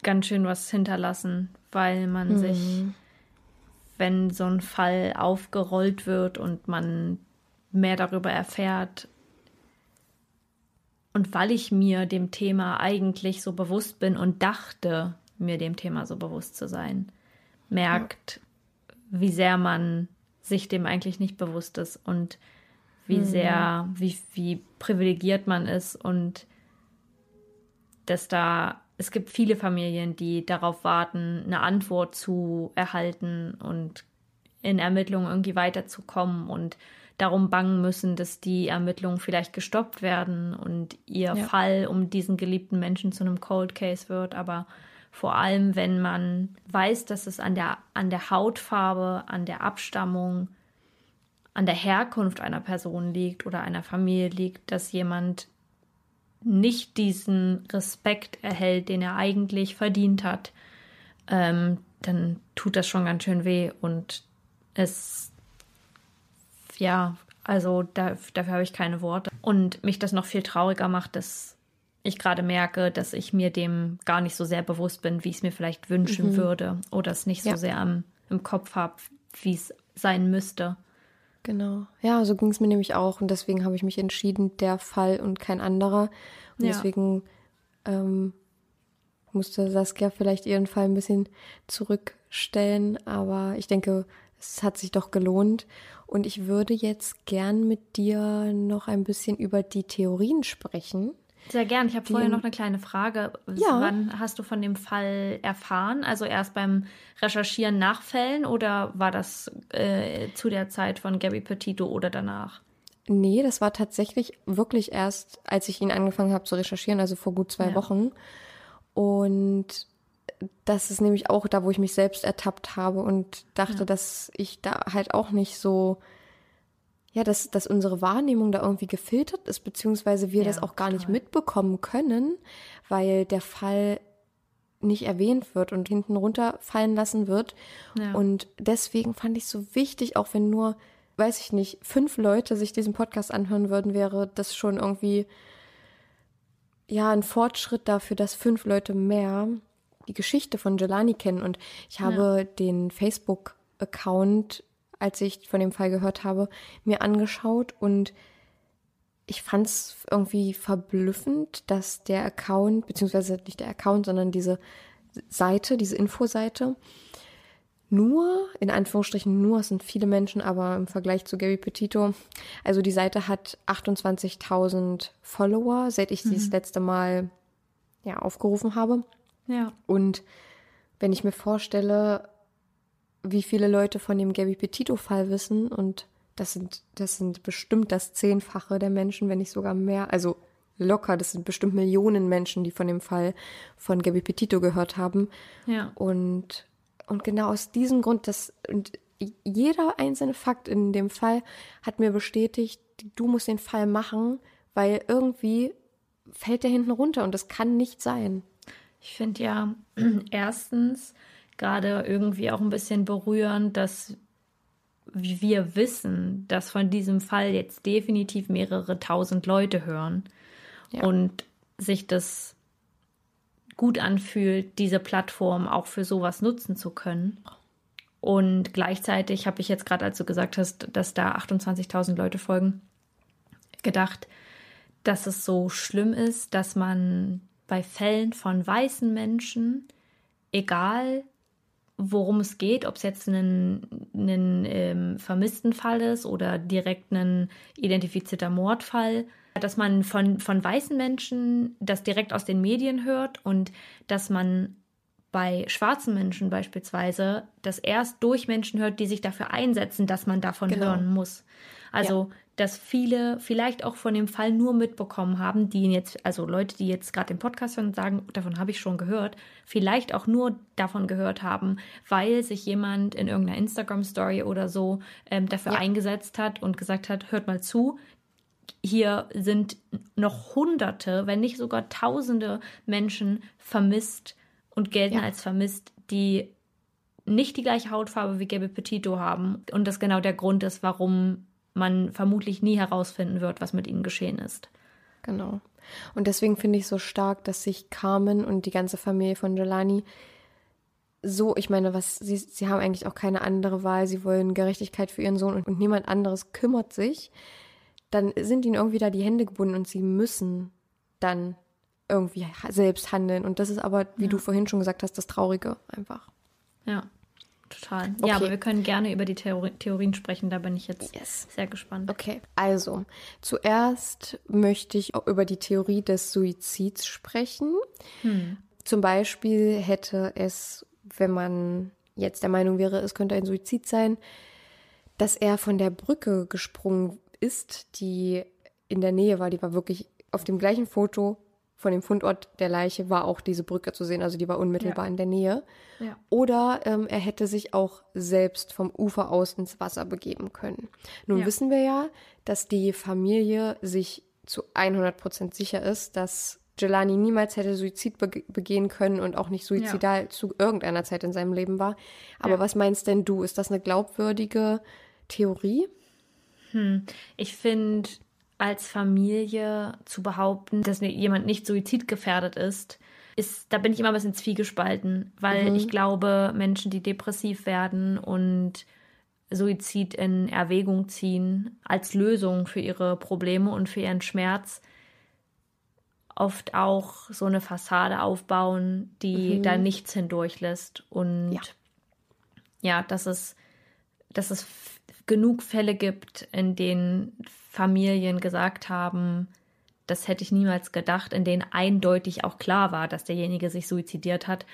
ganz schön was hinterlassen, weil man mhm. sich wenn so ein Fall aufgerollt wird und man mehr darüber erfährt. Und weil ich mir dem Thema eigentlich so bewusst bin und dachte, mir dem Thema so bewusst zu sein, merkt, ja. wie sehr man sich dem eigentlich nicht bewusst ist und wie mhm. sehr, wie, wie privilegiert man ist und dass da es gibt viele Familien, die darauf warten, eine Antwort zu erhalten und in Ermittlungen irgendwie weiterzukommen und darum bangen müssen, dass die Ermittlungen vielleicht gestoppt werden und ihr ja. Fall um diesen geliebten Menschen zu einem Cold Case wird. Aber vor allem, wenn man weiß, dass es an der, an der Hautfarbe, an der Abstammung, an der Herkunft einer Person liegt oder einer Familie liegt, dass jemand nicht diesen Respekt erhält, den er eigentlich verdient hat, ähm, dann tut das schon ganz schön weh und es, ja, also da, dafür habe ich keine Worte. Und mich das noch viel trauriger macht, dass ich gerade merke, dass ich mir dem gar nicht so sehr bewusst bin, wie ich es mir vielleicht wünschen mhm. würde oder es nicht so ja. sehr am, im Kopf habe, wie es sein müsste. Genau. Ja, so ging es mir nämlich auch. Und deswegen habe ich mich entschieden, der Fall und kein anderer. Und ja. deswegen ähm, musste Saskia vielleicht ihren Fall ein bisschen zurückstellen. Aber ich denke, es hat sich doch gelohnt. Und ich würde jetzt gern mit dir noch ein bisschen über die Theorien sprechen. Sehr gern. Ich habe vorher noch eine kleine Frage. Ja. Wann hast du von dem Fall erfahren? Also erst beim Recherchieren nach Fällen oder war das äh, zu der Zeit von Gabby Petito oder danach? Nee, das war tatsächlich wirklich erst, als ich ihn angefangen habe zu recherchieren, also vor gut zwei ja. Wochen. Und das ist nämlich auch da, wo ich mich selbst ertappt habe und dachte, ja. dass ich da halt auch nicht so ja, dass, dass unsere Wahrnehmung da irgendwie gefiltert ist, beziehungsweise wir ja, das auch gar total. nicht mitbekommen können, weil der Fall nicht erwähnt wird und hinten runterfallen lassen wird. Ja. Und deswegen fand ich so wichtig, auch wenn nur, weiß ich nicht, fünf Leute sich diesen Podcast anhören würden, wäre das schon irgendwie, ja, ein Fortschritt dafür, dass fünf Leute mehr die Geschichte von Jelani kennen. Und ich habe ja. den Facebook-Account als ich von dem Fall gehört habe, mir angeschaut und ich fand es irgendwie verblüffend, dass der Account, beziehungsweise nicht der Account, sondern diese Seite, diese Infoseite, nur, in Anführungsstrichen nur, es sind viele Menschen, aber im Vergleich zu Gary Petito, also die Seite hat 28.000 Follower, seit ich mhm. sie das letzte Mal ja, aufgerufen habe. Ja. Und wenn ich mir vorstelle, wie viele Leute von dem Gabby Petito-Fall wissen und das sind, das sind bestimmt das Zehnfache der Menschen, wenn nicht sogar mehr. Also locker, das sind bestimmt Millionen Menschen, die von dem Fall von Gabby Petito gehört haben. Ja. Und, und genau aus diesem Grund, das, und jeder einzelne Fakt in dem Fall hat mir bestätigt, du musst den Fall machen, weil irgendwie fällt der hinten runter und das kann nicht sein. Ich finde ja erstens gerade irgendwie auch ein bisschen berührend, dass wir wissen, dass von diesem Fall jetzt definitiv mehrere tausend Leute hören Ja. und sich das gut anfühlt, diese Plattform auch für sowas nutzen zu können. Und gleichzeitig habe ich jetzt gerade, als du gesagt hast, dass da 28.000 Leute folgen, gedacht, dass es so schlimm ist, dass man bei Fällen von weißen Menschen, egal worum es geht, ob es jetzt ein, ein ähm, vermissten Fall ist oder direkt ein identifizierter Mordfall, dass man von, von weißen Menschen das direkt aus den Medien hört und dass man bei schwarzen Menschen beispielsweise das erst durch Menschen hört, die sich dafür einsetzen, dass man davon Genau. hören muss. Also, dass viele vielleicht auch von dem Fall nur mitbekommen haben, die jetzt, also Leute, die jetzt gerade den Podcast hören und sagen, davon habe ich schon gehört, vielleicht auch nur davon gehört haben, weil sich jemand in irgendeiner Instagram-Story oder so ähm, dafür Ja. eingesetzt hat und gesagt hat, hört mal zu, hier sind noch Hunderte, wenn nicht sogar Tausende Menschen vermisst und gelten Ja. als vermisst, die nicht die gleiche Hautfarbe wie Gabby Petito haben. Und das genau der Grund ist, warum man vermutlich nie herausfinden wird, was mit ihnen geschehen ist. Genau. Und deswegen finde ich so stark, dass sich Carmen und die ganze Familie von Jelani so, ich meine, was, sie, sie haben eigentlich auch keine andere Wahl, sie wollen Gerechtigkeit für ihren Sohn und, und niemand anderes kümmert sich, dann sind ihnen irgendwie da die Hände gebunden und sie müssen dann irgendwie selbst handeln. Und das ist aber, wie du vorhin schon gesagt hast, das Traurige einfach. Ja, total. Okay. Ja, aber wir können gerne über die Theori Theorien sprechen, da bin ich jetzt Yes. sehr gespannt. Okay, also zuerst möchte ich auch über die Theorie des Suizids sprechen. Zum Beispiel hätte es, wenn man jetzt der Meinung wäre, es könnte ein Suizid sein, dass er von der Brücke gesprungen ist, die in der Nähe war. Die war wirklich auf dem gleichen Foto von dem Fundort der Leiche war auch diese Brücke zu sehen, also die war unmittelbar Ja. in der Nähe. Ja. Oder ähm, er hätte sich auch selbst vom Ufer aus ins Wasser begeben können. Nun Ja. wissen wir ja, dass die Familie sich zu 100 Prozent sicher ist, dass Jelani niemals hätte Suizid bege begehen können und auch nicht suizidal zu irgendeiner Zeit in seinem Leben war. Aber was meinst denn du? Ist das eine glaubwürdige Theorie? Ich finde, als Familie zu behaupten, dass jemand nicht suizidgefährdet ist, ist, da bin ich immer ein bisschen zwiegespalten, weil ich glaube, Menschen, die depressiv werden und Suizid in Erwägung ziehen als Lösung für ihre Probleme und für ihren Schmerz, oft auch so eine Fassade aufbauen, die da nichts hindurchlässt. Und Ja. ja, dass es, dass es f- genug Fälle gibt, in denen Familien gesagt haben, das hätte ich niemals gedacht, in denen eindeutig auch klar war, dass derjenige sich suizidiert hat.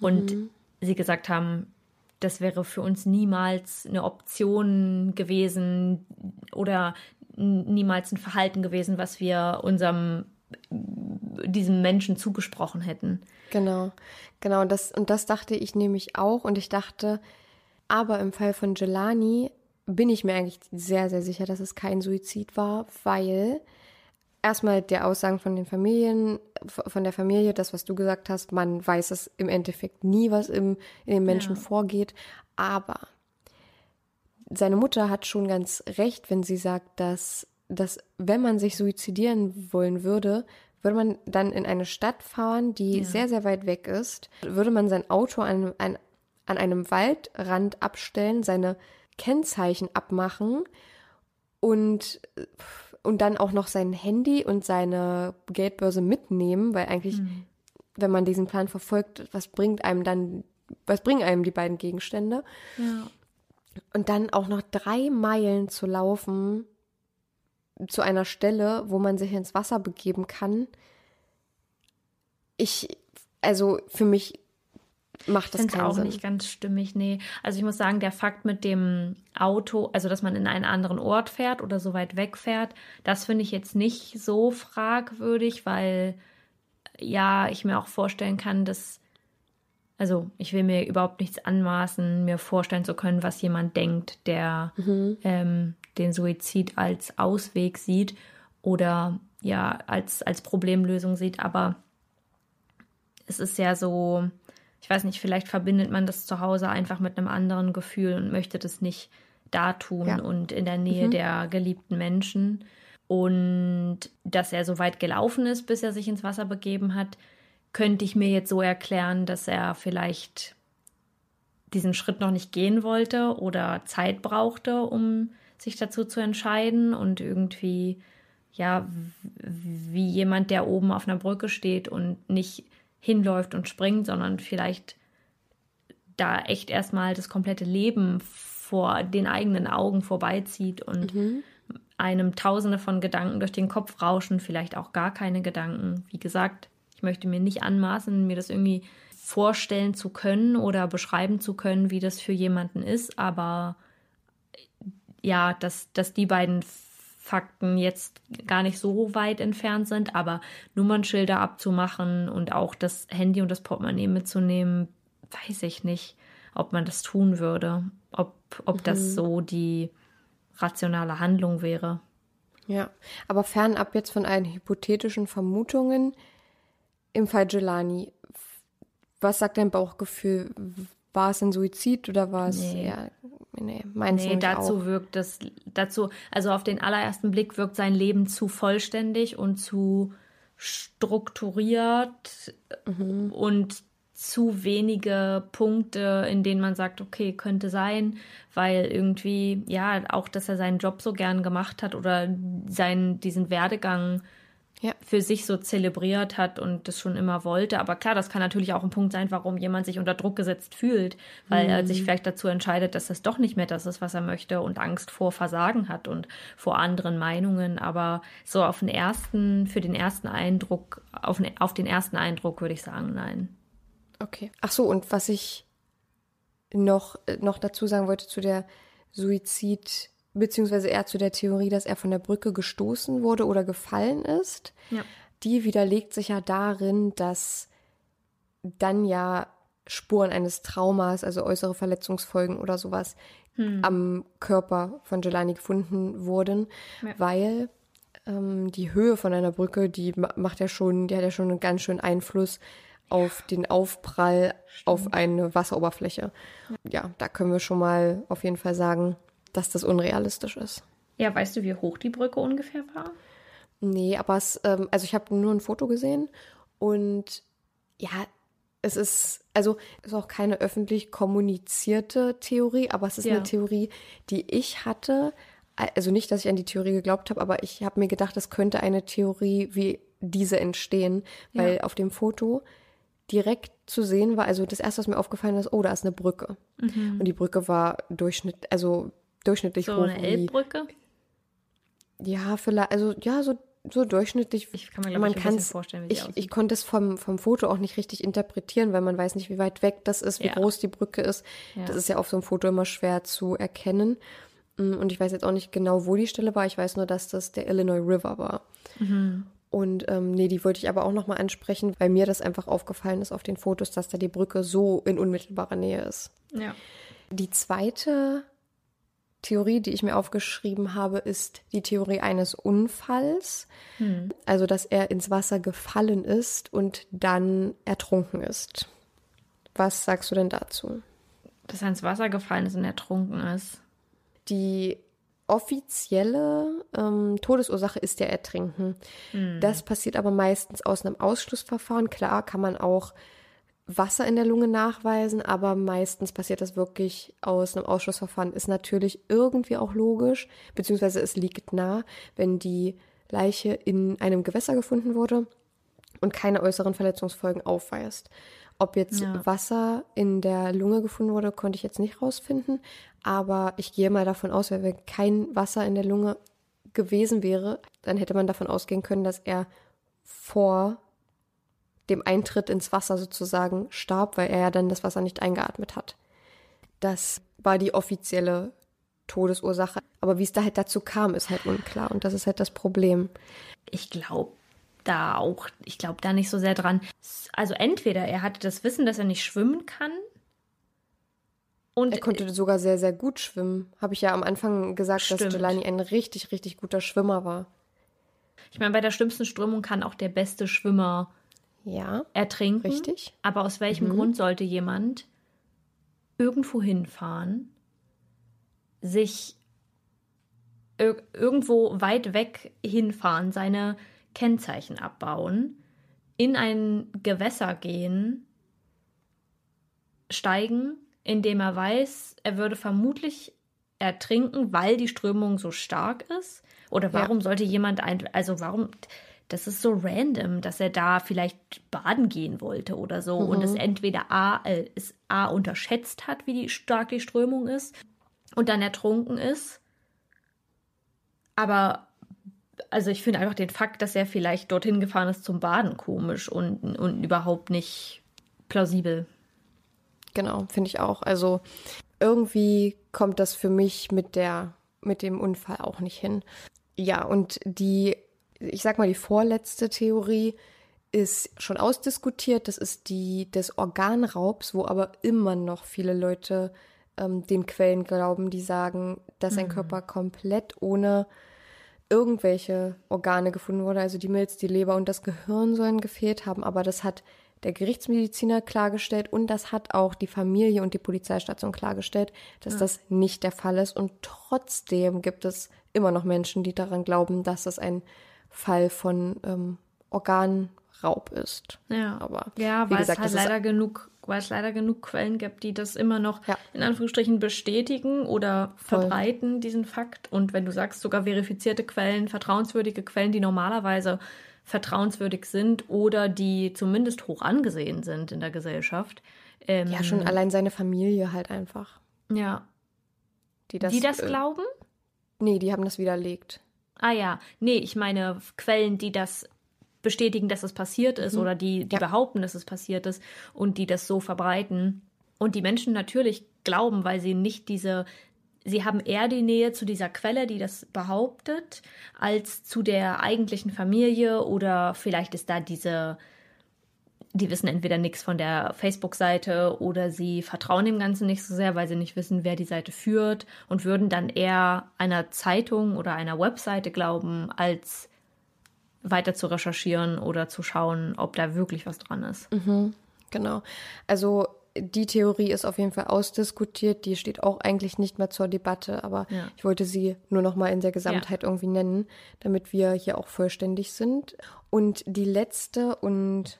Und sie gesagt haben, das wäre für uns niemals eine Option gewesen oder niemals ein Verhalten gewesen, was wir unserem diesem Menschen zugesprochen hätten. Genau, genau. Und das, und das dachte ich nämlich auch. Und ich dachte, aber im Fall von Jelani bin ich mir eigentlich sehr, sehr sicher, dass es kein Suizid war, weil erstmal der Aussagen von den Familien, von der Familie, das, was du gesagt hast, man weiß es im Endeffekt nie, was im, in den Menschen Ja. vorgeht. Aber seine Mutter hat schon ganz recht, wenn sie sagt, dass, dass wenn man sich suizidieren wollen würde, würde man dann in eine Stadt fahren, die sehr, sehr weit weg ist, würde man sein Auto an, an, an einem Waldrand abstellen, seine Kennzeichen abmachen und, und dann auch noch sein Handy und seine Geldbörse mitnehmen, weil eigentlich, wenn man diesen Plan verfolgt, was bringt einem dann, was bringen einem die beiden Gegenstände? Ja. Und dann auch noch drei Meilen zu laufen zu einer Stelle, wo man sich ins Wasser begeben kann. Ich, also für mich macht das keinen auch Sinn. nicht ganz stimmig, nee. Also ich muss sagen, der Fakt mit dem Auto, also dass man in einen anderen Ort fährt oder so weit weg fährt, das finde ich jetzt nicht so fragwürdig, weil ja, ich mir auch vorstellen kann, dass Also ich will mir überhaupt nichts anmaßen, mir vorstellen zu können, was jemand denkt, der ähm, den Suizid als Ausweg sieht oder ja als, als Problemlösung sieht. Aber es ist ja so, ich weiß nicht, vielleicht verbindet man das zu Hause einfach mit einem anderen Gefühl und möchte das nicht da tun Ja. und in der Nähe der geliebten Menschen. Und dass er so weit gelaufen ist, bis er sich ins Wasser begeben hat, könnte ich mir jetzt so erklären, dass er vielleicht diesen Schritt noch nicht gehen wollte oder Zeit brauchte, um sich dazu zu entscheiden und irgendwie, ja, wie jemand, der oben auf einer Brücke steht und nicht hinläuft und springt, sondern vielleicht da echt erstmal das komplette Leben vor den eigenen Augen vorbeizieht und einem tausende von Gedanken durch den Kopf rauschen, vielleicht auch gar keine Gedanken. Wie gesagt, ich möchte mir nicht anmaßen, mir das irgendwie vorstellen zu können oder beschreiben zu können, wie das für jemanden ist, aber ja, dass, dass die beiden Fakten jetzt gar nicht so weit entfernt sind, aber Nummernschilder abzumachen und auch das Handy und das Portemonnaie mitzunehmen, weiß ich nicht, ob man das tun würde, ob, ob das so die rationale Handlung wäre. Ja, aber fernab jetzt von allen hypothetischen Vermutungen, im Fall Jelani, was sagt dein Bauchgefühl? War es ein Suizid oder war es Nee. eher, nee, meins Nee, dazu auch. wirkt das, dazu, also auf den allerersten Blick wirkt sein Leben zu vollständig und zu strukturiert Mhm. und zu wenige Punkte, in denen man sagt, okay, könnte sein, weil irgendwie, ja, auch, dass er seinen Job so gern gemacht hat oder seinen, diesen Werdegang Ja. für sich so zelebriert hat und das schon immer wollte. Aber klar, das kann natürlich auch ein Punkt sein, warum jemand sich unter Druck gesetzt fühlt, weil er sich vielleicht dazu entscheidet, dass das doch nicht mehr das ist, was er möchte und Angst vor Versagen hat und vor anderen Meinungen. Aber so auf den ersten, für den ersten Eindruck, auf, den- auf den ersten Eindruck würde ich sagen, nein. Okay. Ach so, und was ich noch, äh, noch dazu sagen wollte zu der Suizid, beziehungsweise eher zu der Theorie, dass er von der Brücke gestoßen wurde oder gefallen ist, Ja. die widerlegt sich ja darin, dass dann ja Spuren eines Traumas, also äußere Verletzungsfolgen oder sowas, am Körper von Jelani gefunden wurden, weil ähm, die Höhe von einer Brücke, die ma- macht ja schon, die hat ja schon einen ganz schönen Einfluss auf den Aufprall auf eine Wasseroberfläche. Ja. da können wir schon mal auf jeden Fall sagen, dass das unrealistisch ist. Ja, weißt du, wie hoch die Brücke ungefähr war? Nee, aber es, ähm, also ich habe nur ein Foto gesehen und ja, es ist, also es ist auch keine öffentlich kommunizierte Theorie, aber es ist Ja. eine Theorie, die ich hatte. Also nicht, dass ich an die Theorie geglaubt habe, aber ich habe mir gedacht, es könnte eine Theorie wie diese entstehen, weil Ja. auf dem Foto direkt zu sehen war, also das erste, was mir aufgefallen ist, oh, da ist eine Brücke. Und die Brücke war durchschnitt, also durchschnittlich. So hoch. eine wie- Elbbrücke? ja, vielleicht, also ja, so, so durchschnittlich. Ich kann mir, glaub ich, ein vorstellen, wie die ich, aussieht. ich konnte es vom, vom Foto auch nicht richtig interpretieren, weil man weiß nicht, wie weit weg das ist, wie Ja. groß die Brücke ist. Ja. Das ist ja auf so einem Foto immer schwer zu erkennen. Mm, Und ich weiß jetzt auch nicht genau, wo die Stelle war. Ich weiß nur, dass das der Illinois River war. Mhm. Und ähm, nee, die wollte ich aber auch nochmal ansprechen, weil mir das einfach aufgefallen ist auf den Fotos, dass da die Brücke so in unmittelbarer Nähe ist. Ja. Die zweite Theorie, die ich mir aufgeschrieben habe, ist die Theorie eines Unfalls. Also, dass er ins Wasser gefallen ist und dann ertrunken ist. Was sagst du denn dazu? Dass er ins Wasser gefallen ist und ertrunken ist. Die offizielle ähm, Todesursache ist ja Ertrinken. Das passiert aber meistens aus einem Ausschlussverfahren. Klar kann man auch Wasser in der Lunge nachweisen, aber meistens passiert das wirklich aus einem Ausschlussverfahren. Ist natürlich irgendwie auch logisch, beziehungsweise es liegt nah, wenn die Leiche in einem Gewässer gefunden wurde und keine äußeren Verletzungsfolgen aufweist. Ob jetzt Ja. Wasser in der Lunge gefunden wurde, konnte ich jetzt nicht rausfinden, aber ich gehe mal davon aus, wenn kein Wasser in der Lunge gewesen wäre, dann hätte man davon ausgehen können, dass er vor dem Eintritt ins Wasser sozusagen starb, weil er ja dann das Wasser nicht eingeatmet hat. Das war die offizielle Todesursache. Aber wie es da halt dazu kam, ist halt unklar. Und das ist halt das Problem. Ich glaube, da auch, ich glaube da nicht so sehr dran. Also entweder er hatte das Wissen, dass er nicht schwimmen kann. Und er konnte sogar sehr, sehr gut schwimmen. Habe ich ja am Anfang gesagt, Stimmt. dass Jelani ein richtig, richtig guter Schwimmer war. Ich meine, bei der schlimmsten Strömung kann auch der beste Schwimmer Ja, ertrinken. richtig. Aber aus welchem Grund sollte jemand irgendwo hinfahren, sich ir irgendwo weit weg hinfahren, seine Kennzeichen abbauen, in ein Gewässer gehen, steigen, indem er weiß, er würde vermutlich ertrinken, weil die Strömung so stark ist? Oder warum sollte jemand ein, also warum, das ist so random, dass er da vielleicht baden gehen wollte oder so und es entweder A, äh, es A unterschätzt hat, wie die, stark die Strömung ist und dann ertrunken ist. Aber, also ich finde einfach den Fakt, dass er vielleicht dorthin gefahren ist zum Baden komisch und, und überhaupt nicht plausibel. Genau, finde ich auch. Also irgendwie kommt das für mich mit der, mit dem Unfall auch nicht hin. Ja, und die, ich sag mal, die vorletzte Theorie ist schon ausdiskutiert. Das ist die des Organraubs, wo aber immer noch viele Leute ähm, den Quellen glauben, die sagen, dass ein Körper komplett ohne irgendwelche Organe gefunden wurde. Also die Milz, die Leber und das Gehirn sollen gefehlt haben, aber das hat der Gerichtsmediziner klargestellt und das hat auch die Familie und die Polizeistation klargestellt, dass das nicht der Fall ist. Und trotzdem gibt es immer noch Menschen, die daran glauben, dass das ein Fall von ähm, Organraub ist. Ja, Aber ja, weil gesagt, es halt leider genug, weil es leider genug Quellen gibt, die das immer noch Ja. in Anführungsstrichen bestätigen oder Voll. verbreiten, diesen Fakt. Und wenn du sagst, sogar verifizierte Quellen, vertrauenswürdige Quellen, die normalerweise vertrauenswürdig sind oder die zumindest hoch angesehen sind in der Gesellschaft. Ähm, ja schon allein seine Familie halt einfach. Ja. Die das, die das äh, glauben? Nee, die haben das widerlegt. Ah ja, nee, ich meine Quellen, die das bestätigen, dass es passiert ist oder die, die Ja. behaupten, dass es passiert ist und die das so verbreiten. Und die Menschen natürlich glauben, weil sie nicht diese, sie haben eher die Nähe zu dieser Quelle, die das behauptet, als zu der eigentlichen Familie oder vielleicht ist da diese, die wissen entweder nichts von der Facebook-Seite oder sie vertrauen dem Ganzen nicht so sehr, weil sie nicht wissen, wer die Seite führt und würden dann eher einer Zeitung oder einer Webseite glauben, als weiter zu recherchieren oder zu schauen, ob da wirklich was dran ist. Genau. Also die Theorie ist auf jeden Fall ausdiskutiert. Die steht auch eigentlich nicht mehr zur Debatte, aber Ja. ich wollte sie nur noch mal in der Gesamtheit irgendwie nennen, damit wir hier auch vollständig sind. Und die letzte und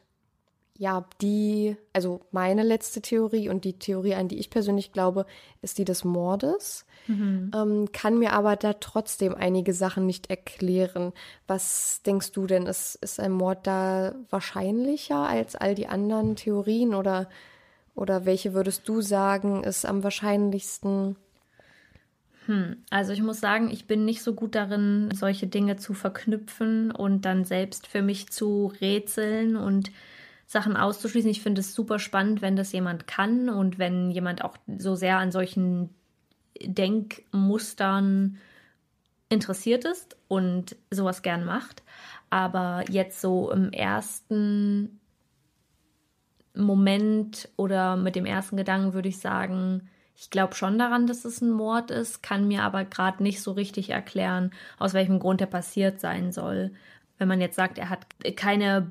ja, die, also meine letzte Theorie und die Theorie, an die ich persönlich glaube, ist die des Mordes. Ähm, kann mir aber da trotzdem einige Sachen nicht erklären. Was denkst du denn? Ist, ist ein Mord da wahrscheinlicher als all die anderen Theorien oder, oder welche würdest du sagen, ist am wahrscheinlichsten? Also ich muss sagen, ich bin nicht so gut darin, solche Dinge zu verknüpfen und dann selbst für mich zu rätseln und Sachen auszuschließen. Ich finde es super spannend, wenn das jemand kann und wenn jemand auch so sehr an solchen Denkmustern interessiert ist und sowas gern macht. Aber jetzt so im ersten Moment oder mit dem ersten Gedanken würde ich sagen, ich glaube schon daran, dass es ein Mord ist, kann mir aber gerade nicht so richtig erklären, aus welchem Grund er passiert sein soll. Wenn man jetzt sagt, er hat keine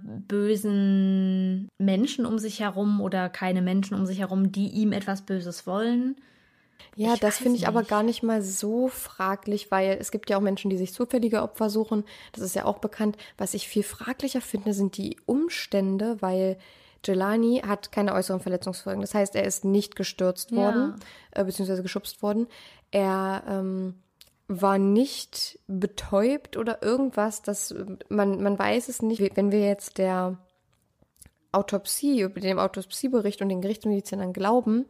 bösen Menschen um sich herum oder keine Menschen um sich herum, die ihm etwas Böses wollen. Ja, Ich das finde ich aber gar nicht mal so fraglich, weil es gibt ja auch Menschen, die sich zufällige Opfer suchen. Das ist ja auch bekannt. Was ich viel fraglicher finde, sind die Umstände, weil Jelani hat keine äußeren Verletzungsfolgen. Das heißt, er ist nicht gestürzt Ja. worden, äh, beziehungsweise geschubst worden. Er ähm, war nicht betäubt oder irgendwas. Das, man, man weiß es nicht. Wenn wir jetzt der Autopsie, dem Autopsiebericht und den Gerichtsmedizinern glauben,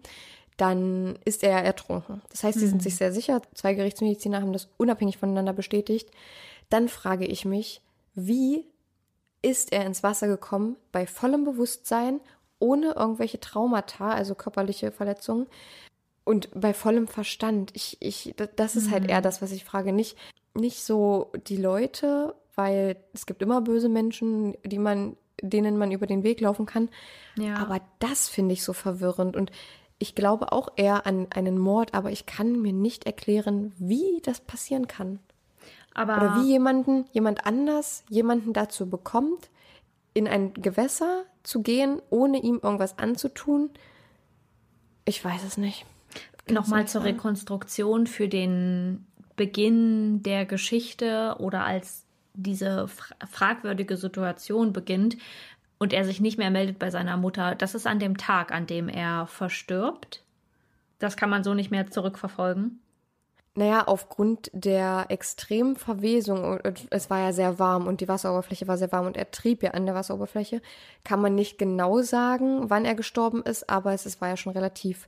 dann ist er ertrunken. Das heißt, sie sind sich sehr sicher. Zwei Gerichtsmediziner haben das unabhängig voneinander bestätigt. Dann frage ich mich, wie ist er ins Wasser gekommen bei vollem Bewusstsein, ohne irgendwelche Traumata, also körperliche Verletzungen und bei vollem Verstand. Ich, ich, das ist halt eher das, was ich frage. Nicht, nicht so die Leute weil es gibt immer böse Menschen, die man, denen man über den Weg laufen kann. Ja. Aber das finde ich so verwirrend und ich glaube auch eher an einen Mord, aber ich kann mir nicht erklären, wie das passieren kann. Aber Oder wie jemanden, jemand anders, jemanden dazu bekommt, in ein Gewässer zu gehen, ohne ihm irgendwas anzutun. Ich weiß es nicht. Nochmal zur. Rekonstruktion für den Beginn der Geschichte oder als diese fra fragwürdige Situation beginnt und er sich nicht mehr meldet bei seiner Mutter. Das ist an dem Tag, an dem er verstirbt. Das kann man so nicht mehr zurückverfolgen. Naja, aufgrund der extremen Verwesung, und es war ja sehr warm und die Wasseroberfläche war sehr warm und er trieb ja an der Wasseroberfläche, kann man nicht genau sagen, wann er gestorben ist, aber es, es war ja schon relativ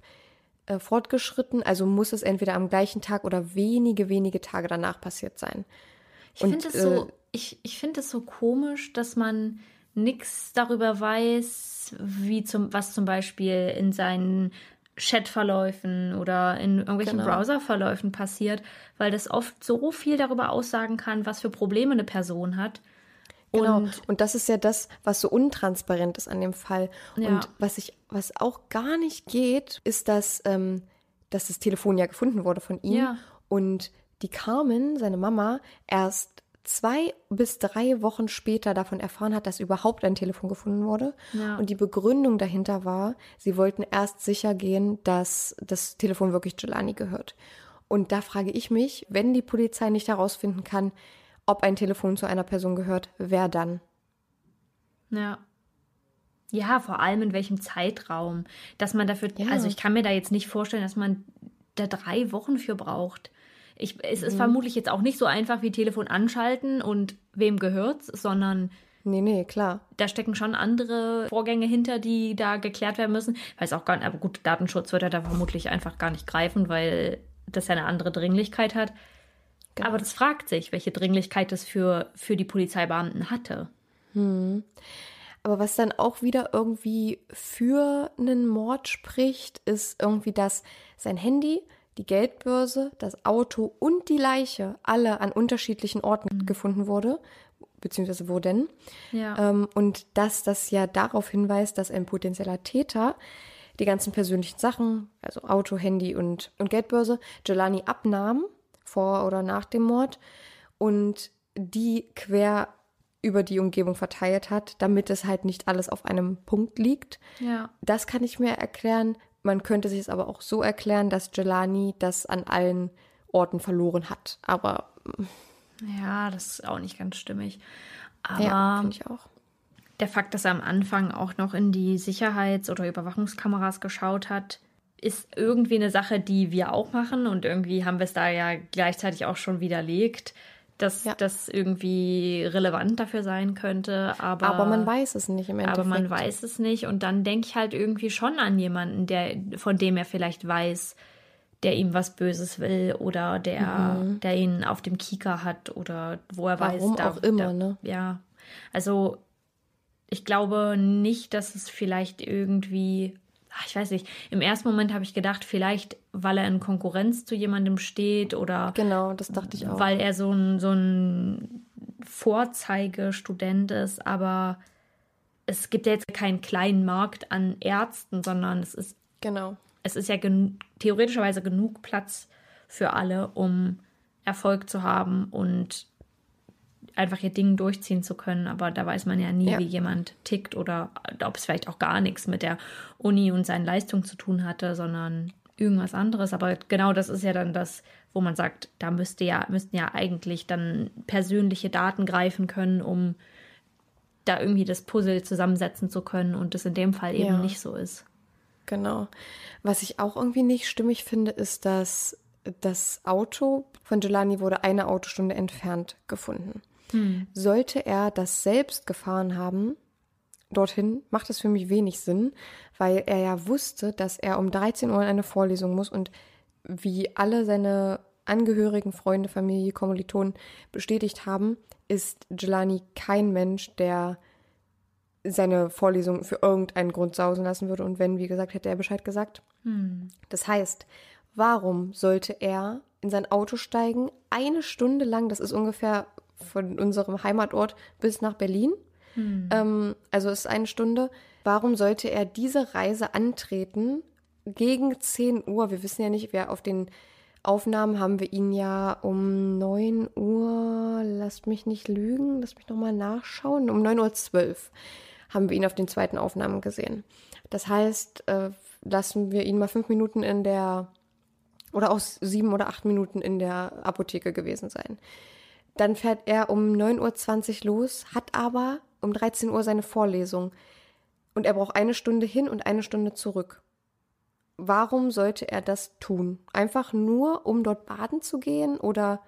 äh, fortgeschritten, also muss es entweder am gleichen Tag oder wenige, wenige Tage danach passiert sein. Ich finde es so, äh, ich, ich finde es so komisch, dass man nichts darüber weiß, wie zum, was zum Beispiel in seinen Chatverläufen oder in irgendwelchen Genau. Browserverläufen passiert, weil das oft so viel darüber aussagen kann, was für Probleme eine Person hat. Genau. Und Und, das ist ja das, was so untransparent ist an dem Fall. Ja. Und was ich, was auch gar nicht geht, ist, dass, ähm, dass das Telefon ja gefunden wurde von ihm. Ja. Und die Carmen, seine Mama, erst zwei bis drei Wochen später davon erfahren hat, dass überhaupt ein Telefon gefunden wurde. Ja. Und die Begründung dahinter war, sie wollten erst sicher gehen, dass das Telefon wirklich Jelani gehört. Und da frage ich mich, wenn die Polizei nicht herausfinden kann, ob ein Telefon zu einer Person gehört, wer dann? Ja. Ja, vor allem in welchem Zeitraum. Dass man dafür, Ja. also ich kann mir da jetzt nicht vorstellen, dass man da drei Wochen für braucht. Ich, es Mhm. ist vermutlich jetzt auch nicht so einfach wie Telefon anschalten und wem gehört's, sondern Nee, nee, klar. da stecken schon andere Vorgänge hinter, die da geklärt werden müssen. Weiß auch gar nicht, aber gut, Datenschutz wird ja da vermutlich einfach gar nicht greifen, weil das ja eine andere Dringlichkeit hat. Genau. Aber das fragt sich, welche Dringlichkeit das für, für die Polizeibeamten hatte. Aber was dann auch wieder irgendwie für einen Mord spricht, ist irgendwie, dass sein Handy, die Geldbörse, das Auto und die Leiche alle an unterschiedlichen Orten gefunden wurde, beziehungsweise wurden. Ja. Ähm, und dass das ja darauf hinweist, dass ein potenzieller Täter die ganzen persönlichen Sachen, also Auto, Handy und, und Geldbörse, Jelani abnahm, vor oder nach dem Mord, und die quer über die Umgebung verteilt hat, damit es halt nicht alles auf einem Punkt liegt. Ja. Das kann ich mir erklären. Man könnte sich es aber auch so erklären, dass Jelani das an allen Orten verloren hat. Aber Ja, das ist auch nicht ganz stimmig. Aber ja, finde ich auch. der Fakt, dass er am Anfang auch noch in die Sicherheits- oder Überwachungskameras geschaut hat, ist irgendwie eine Sache, die wir auch machen und irgendwie haben wir es da ja gleichzeitig auch schon widerlegt, dass Ja. das irgendwie relevant dafür sein könnte. Aber, Aber man weiß es nicht im Endeffekt. aber man weiß es nicht und dann denke ich halt irgendwie schon an jemanden, der von dem er vielleicht weiß, der ihm was Böses will oder der, der ihn auf dem Kieker hat oder wo er weiß, Mhm. Warum auch immer, da, ne? Ja, also ich glaube nicht, dass es vielleicht irgendwie, ich weiß nicht, im ersten Moment habe ich gedacht, vielleicht, weil er in Konkurrenz zu jemandem steht oder Genau, das dachte ich auch. weil er so ein, so ein Vorzeigestudent ist, aber es gibt ja jetzt keinen kleinen Markt an Ärzten, sondern es ist, genau. es ist ja gen theoretischerweise genug Platz für alle, um Erfolg zu haben und einfach ihr Ding durchziehen zu können. Aber da weiß man ja nie, Ja. wie jemand tickt oder ob es vielleicht auch gar nichts mit der Uni und seinen Leistungen zu tun hatte, sondern irgendwas anderes. Aber genau das ist ja dann das, wo man sagt, da müsste ja, müssten ja eigentlich dann persönliche Daten greifen können, um da irgendwie das Puzzle zusammensetzen zu können und das in dem Fall eben Ja. nicht so ist. Genau. Was ich auch irgendwie nicht stimmig finde, ist, dass das Auto von Jelani wurde eine Autostunde entfernt gefunden. Sollte er das selbst gefahren haben, dorthin, macht das für mich wenig Sinn, weil er ja wusste, dass er um 13 Uhr in eine Vorlesung muss und wie alle seine Angehörigen, Freunde, Familie, Kommilitonen bestätigt haben, ist Jelani kein Mensch, der seine Vorlesung für irgendeinen Grund sausen lassen würde. Und wenn, wie gesagt, hätte er Bescheid gesagt. Das heißt, warum sollte er in sein Auto steigen, eine Stunde lang, das ist ungefähr von unserem Heimatort bis nach Berlin. Ähm, also ist eine Stunde. Warum sollte er diese Reise antreten gegen 10 Uhr? Wir wissen ja nicht, wer auf den Aufnahmen haben wir ihn ja um 9 Uhr, lasst mich nicht lügen, lasst mich nochmal nachschauen, um 9.12 Uhr haben wir ihn auf den zweiten Aufnahmen gesehen. Das heißt, äh, lassen wir ihn mal fünf Minuten in der, oder auch sieben oder acht Minuten in der Apotheke gewesen sein. Dann fährt er um 9.20 Uhr los, hat aber um 13 Uhr seine Vorlesung. Und er braucht eine Stunde hin und eine Stunde zurück. Warum sollte er das tun? Einfach nur, um dort baden zu gehen? Oder,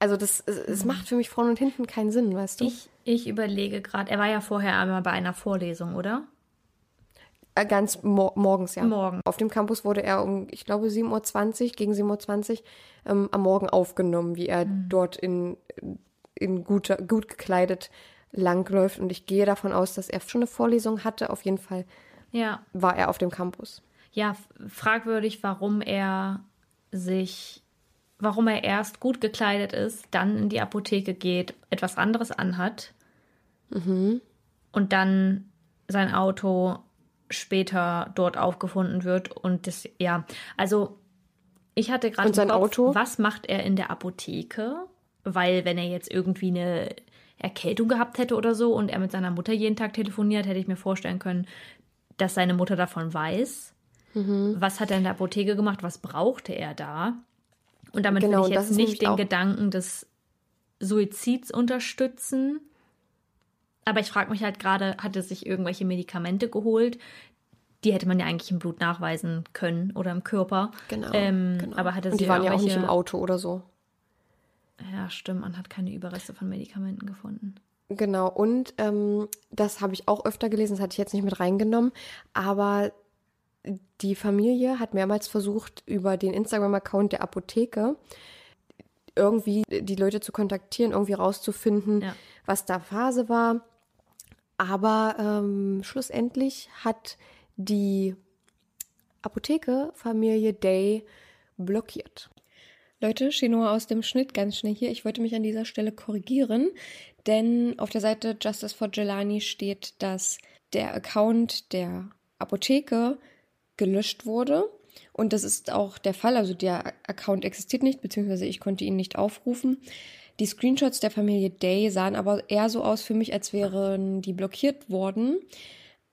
also das, es, es macht für mich vorne und hinten keinen Sinn, weißt du? Ich, ich überlege gerade, er war ja vorher einmal bei einer Vorlesung, oder? Äh, Ganz mor morgens, ja. Morgen. Auf dem Campus wurde er um, ich glaube, 7.20 Uhr, gegen 7.20 Uhr ähm, am Morgen aufgenommen, wie er dort in, in guter, gut gekleidet langläuft. Und ich gehe davon aus, dass er schon eine Vorlesung hatte. Auf jeden Fall Ja. war er auf dem Campus. Ja, fragwürdig, warum er sich, warum er erst gut gekleidet ist, dann in die Apotheke geht, etwas anderes anhat und dann sein Auto später dort aufgefunden wird und das, ja, also ich hatte gerade sein Kopf, Auto? was macht er in der Apotheke? Weil wenn er jetzt irgendwie eine Erkältung gehabt hätte oder so und er mit seiner Mutter jeden Tag telefoniert, hätte ich mir vorstellen können, dass seine Mutter davon weiß. Mhm. Was hat er in der Apotheke gemacht? Was brauchte er da? Und damit Genau, will ich jetzt nicht den Gedanken des Suizids unterstützen. Aber ich frage mich halt gerade, hat er sich irgendwelche Medikamente geholt? Die hätte man ja eigentlich im Blut nachweisen können oder im Körper. Genau. Ähm, genau. Aber hat er Und die waren ja auch nicht im Auto oder so. Ja, stimmt. Man hat keine Überreste von Medikamenten gefunden. Genau, und ähm, das habe ich auch öfter gelesen, das hatte ich jetzt nicht mit reingenommen, aber die Familie hat mehrmals versucht, über den Instagram-Account der Apotheke irgendwie die Leute zu kontaktieren, irgendwie rauszufinden, Ja. was da Phase war. Aber ähm, schlussendlich hat die Apotheke Familie Day blockiert. Leute, Chinoa aus dem Schnitt ganz schnell hier. Ich wollte mich an dieser Stelle korrigieren, denn auf der Seite Justice for Jelani steht, dass der Account der Apotheke gelöscht wurde. Und das ist auch der Fall. Also der Account existiert nicht, beziehungsweise ich konnte ihn nicht aufrufen. Die Screenshots der Familie Day sahen aber eher so aus für mich, als wären die blockiert worden.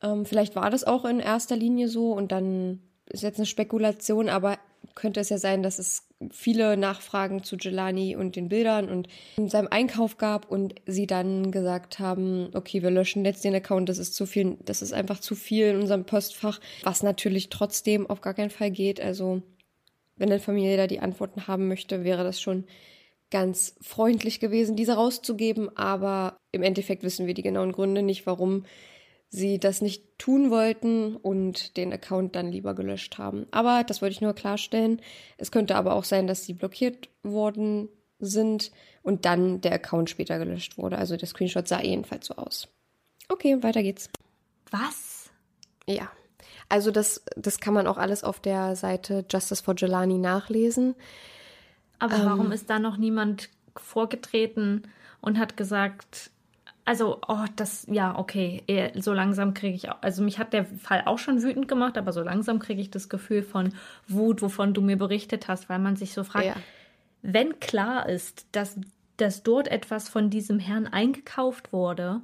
Ähm, vielleicht war das auch in erster Linie so und dann ist jetzt eine Spekulation, aber könnte es ja sein, dass es viele Nachfragen zu Jelani und den Bildern und seinem Einkauf gab und sie dann gesagt haben, okay, wir löschen jetzt den Account, das ist zu viel, das ist einfach zu viel in unserem Postfach, was natürlich trotzdem auf gar keinen Fall geht. Also wenn eine Familie da die Antworten haben möchte, wäre das schon ganz freundlich gewesen, diese rauszugeben, aber im Endeffekt wissen wir die genauen Gründe nicht, warum sie das nicht tun wollten und den Account dann lieber gelöscht haben. Aber das wollte ich nur klarstellen. Es könnte aber auch sein, dass sie blockiert worden sind und dann der Account später gelöscht wurde. Also der Screenshot sah jedenfalls so aus. Okay, weiter geht's. Was? Ja. Also das, das kann man auch alles auf der Seite Justice for Jelani nachlesen. Aber Ähm. warum ist da noch niemand vorgetreten und hat gesagt, also, oh, das, ja, okay, eh, so langsam kriege ich, auch, also mich hat der Fall auch schon wütend gemacht, aber so langsam kriege ich das Gefühl von Wut, wovon du mir berichtet hast, weil man sich so fragt, Ja. wenn klar ist, dass, dass dort etwas von diesem Herrn eingekauft wurde,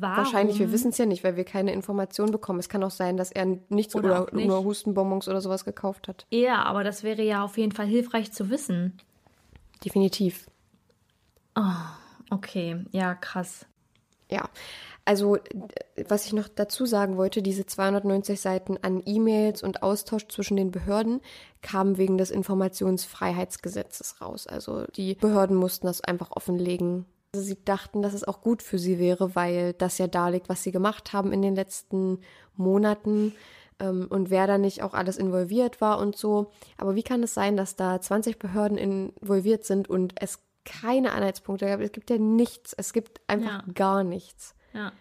warum? Wahrscheinlich, wir wissen es ja nicht, weil wir keine Informationen bekommen. Es kann auch sein, dass er nichts Oder oder, nicht. nur Hustenbonbons oder sowas gekauft hat. Ja, aber das wäre ja auf jeden Fall hilfreich zu wissen. Definitiv. Okay, ja, krass. Ja, also was ich noch dazu sagen wollte, diese 290 Seiten an E-Mails und Austausch zwischen den Behörden kamen wegen des Informationsfreiheitsgesetzes raus. Also die Behörden mussten das einfach offenlegen. Also sie dachten, dass es auch gut für sie wäre, weil das ja darlegt, was sie gemacht haben in den letzten Monaten ähm, und wer da nicht auch alles involviert war und so. Aber wie kann es sein, dass da 20 Behörden involviert sind und es keine Anhaltspunkte gab? Es gibt ja nichts. Es gibt einfach Ja. gar nichts. Ja.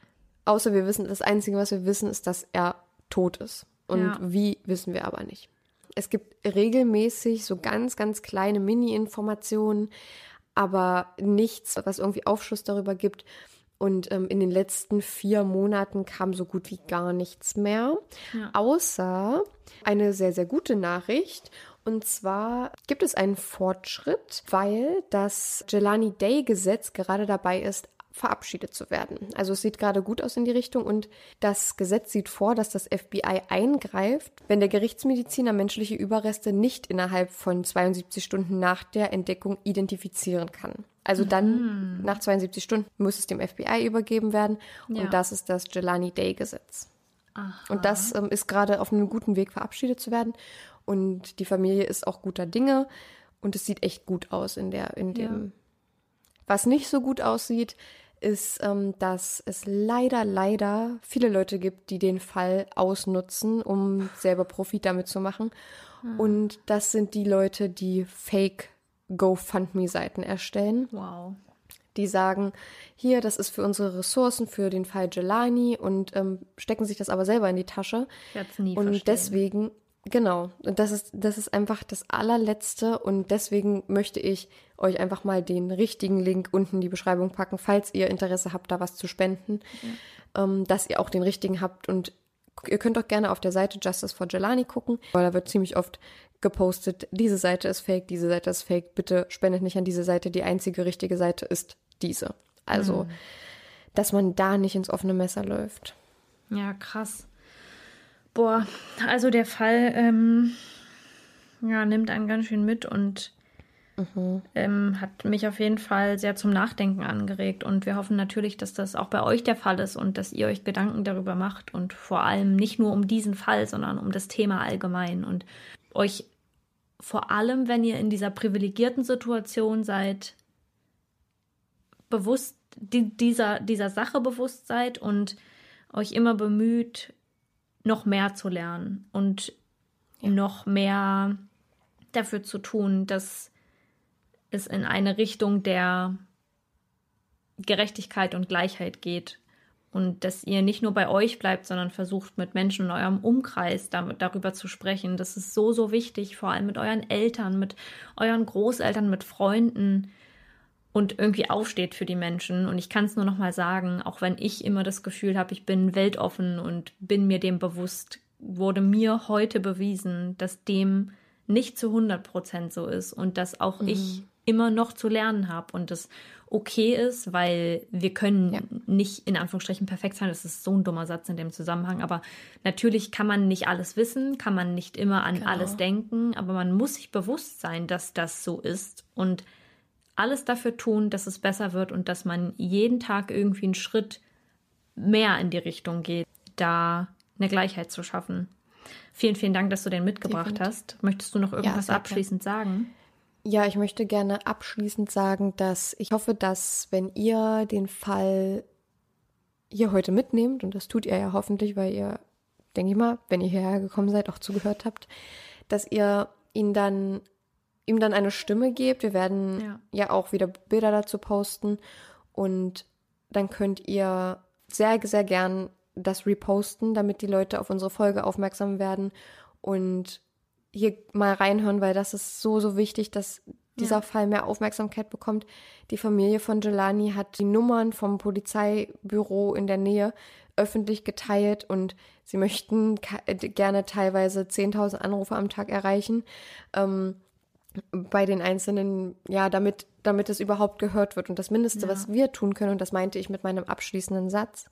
Außer wir wissen, das Einzige, was wir wissen, ist, dass er tot ist. Und Ja. wie, wissen wir aber nicht. Es gibt regelmäßig so ganz, ganz kleine Mini-Informationen, aber nichts, was irgendwie Aufschluss darüber gibt. Und ähm, in den letzten vier Monaten kam so gut wie gar nichts mehr, Ja. außer eine sehr, sehr gute Nachricht. Und zwar gibt es einen Fortschritt, weil das Jelani Day Gesetz gerade dabei ist, verabschiedet zu werden. Also es sieht gerade gut aus in die Richtung und das Gesetz sieht vor, dass das FBI eingreift, wenn der Gerichtsmediziner menschliche Überreste nicht innerhalb von 72 Stunden nach der Entdeckung identifizieren kann. Also dann nach 72 Stunden muss es dem FBI übergeben werden Ja. und das ist das Jelani Day Gesetz. Und das ähm, ist gerade auf einem guten Weg verabschiedet zu werden und die Familie ist auch guter Dinge und es sieht echt gut aus in der in dem was nicht so gut aussieht, ist, ähm, dass es leider, leider viele Leute gibt, die den Fall ausnutzen, um selber Profit damit zu machen. Und das sind die Leute, die Fake GoFundMe-Seiten erstellen Wow. die sagen, hier, das ist für unsere Ressourcen, für den Fall Jelani und ähm, stecken sich das aber selber in die Tasche. Ich nie und verstehen. deswegen, genau, und das ist, das ist einfach das allerletzte. Und deswegen möchte ich euch einfach mal den richtigen Link unten in die Beschreibung packen, falls ihr Interesse habt, da was zu spenden, ähm, dass ihr auch den richtigen habt. Und Ihr könnt auch gerne auf der Seite Justice for Jelani gucken, weil da wird ziemlich oft gepostet, diese Seite ist fake, diese Seite ist fake, bitte spendet nicht an diese Seite, die einzige richtige Seite ist diese. Also, dass man da nicht ins offene Messer läuft. Ja, krass. Boah, also der Fall ähm, ja, nimmt einen ganz schön mit und ähm, hat mich auf jeden Fall sehr zum Nachdenken angeregt. Und wir hoffen natürlich, dass das auch bei euch der Fall ist und dass ihr euch Gedanken darüber macht und vor allem nicht nur um diesen Fall, sondern um das Thema allgemein und euch vor allem, wenn ihr in dieser privilegierten Situation seid, bewusst die, dieser, dieser Sache bewusst seid und euch immer bemüht, noch mehr zu lernen und noch mehr dafür zu tun, dass es in eine Richtung der Gerechtigkeit und Gleichheit geht. Und dass ihr nicht nur bei euch bleibt, sondern versucht, mit Menschen in eurem Umkreis damit, darüber zu sprechen. Das ist so, so wichtig, vor allem mit euren Eltern, mit euren Großeltern, mit Freunden und irgendwie aufsteht für die Menschen. Und ich kann es nur noch mal sagen, auch wenn ich immer das Gefühl habe, ich bin weltoffen und bin mir dem bewusst, wurde mir heute bewiesen, dass dem nicht zu 100 Prozent so ist und dass auch ich immer noch zu lernen habe und das okay ist, weil wir können Ja. nicht in Anführungsstrichen perfekt sein. Das ist so ein dummer Satz in dem Zusammenhang. Aber natürlich kann man nicht alles wissen, kann man nicht immer an alles denken, aber man muss sich bewusst sein, dass das so ist und alles dafür tun, dass es besser wird und dass man jeden Tag irgendwie einen Schritt mehr in die Richtung geht, da eine Gleichheit zu schaffen. Vielen, vielen Dank, dass du den mitgebracht hast. Möchtest du noch irgendwas sehr abschließend sagen? Ja, ich möchte gerne abschließend sagen, dass ich hoffe, dass wenn ihr den Fall hier heute mitnehmt, und das tut ihr ja hoffentlich, weil ihr, denke ich mal, wenn ihr hierher gekommen seid, auch zugehört habt, dass ihr ihn dann, ihm dann eine Stimme gebt. Wir werden Ja. ja auch wieder Bilder dazu posten und dann könnt ihr sehr, sehr gern das reposten, damit die Leute auf unsere Folge aufmerksam werden und hier mal reinhören, weil das ist so, so wichtig, dass dieser Fall mehr Aufmerksamkeit bekommt. Die Familie von Jelani hat die Nummern vom Polizeibüro in der Nähe öffentlich geteilt und sie möchten äh, gerne teilweise 10.000 Anrufe am Tag erreichen. Ähm, bei den einzelnen, ja, damit, damit es überhaupt gehört wird. Und das Mindeste, was wir tun können, und das meinte ich mit meinem abschließenden Satz,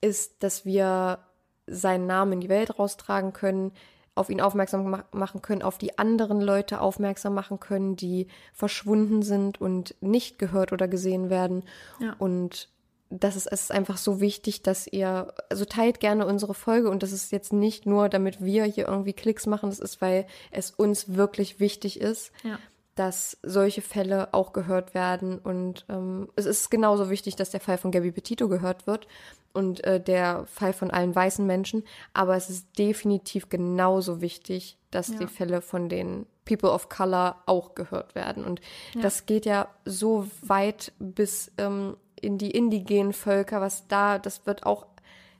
ist, dass wir seinen Namen in die Welt raustragen können, auf ihn aufmerksam ma- machen können, auf die anderen Leute aufmerksam machen können, die verschwunden sind und nicht gehört oder gesehen werden. Ja. Und das ist, es ist einfach so wichtig, dass ihr, also teilt gerne unsere Folge und das ist jetzt nicht nur, damit wir hier irgendwie Klicks machen, das ist, weil es uns wirklich wichtig ist, Ja. dass solche Fälle auch gehört werden und ähm, es ist genauso wichtig, dass der Fall von Gabby Petito gehört wird und äh, der Fall von allen weißen Menschen, aber es ist definitiv genauso wichtig, dass Ja. die Fälle von den People of Color auch gehört werden und das geht ja so weit bis ähm, in die indigenen Völker, was da, das wird auch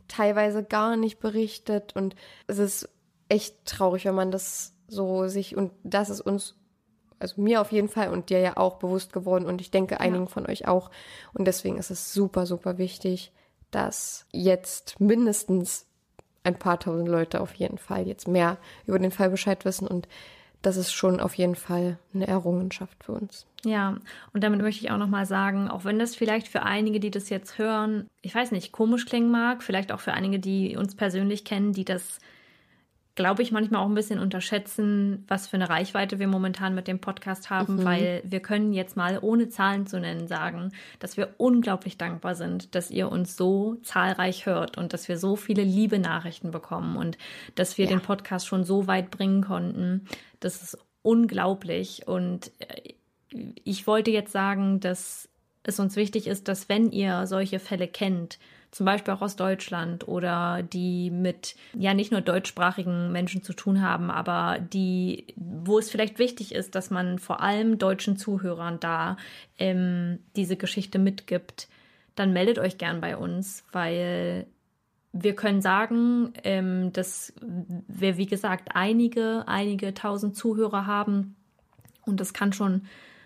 teilweise gar nicht berichtet und es ist echt traurig, wenn man das so sich und das ist uns also mir auf jeden Fall und dir ja auch bewusst geworden und ich denke einigen ja. von euch auch. Und deswegen ist es super, super wichtig, dass jetzt mindestens ein paar tausend Leute auf jeden Fall jetzt mehr über den Fall Bescheid wissen und das ist schon auf jeden Fall eine Errungenschaft für uns. Ja, und damit möchte ich auch nochmal sagen, auch wenn das vielleicht für einige, die das jetzt hören, ich weiß nicht, komisch klingen mag, vielleicht auch für einige, die uns persönlich kennen, die das glaube ich, manchmal auch ein bisschen unterschätzen, was für eine Reichweite wir momentan mit dem Podcast haben, mhm. weil wir können jetzt mal, ohne Zahlen zu nennen, sagen, dass wir unglaublich dankbar sind, dass ihr uns so zahlreich hört und dass wir so viele liebe Nachrichten bekommen und dass wir ja. den Podcast schon so weit bringen konnten. Das ist unglaublich und äh, ich wollte jetzt sagen, dass es uns wichtig ist, dass wenn ihr solche Fälle kennt, zum Beispiel auch aus Deutschland oder die mit ja nicht nur deutschsprachigen Menschen zu tun haben, aber die, wo es vielleicht wichtig ist, dass man vor allem deutschen Zuhörern da ähm, diese Geschichte mitgibt, dann meldet euch gern bei uns, weil wir können sagen, ähm, dass wir, wie gesagt, einige, einige tausend Zuhörer haben und das kann schon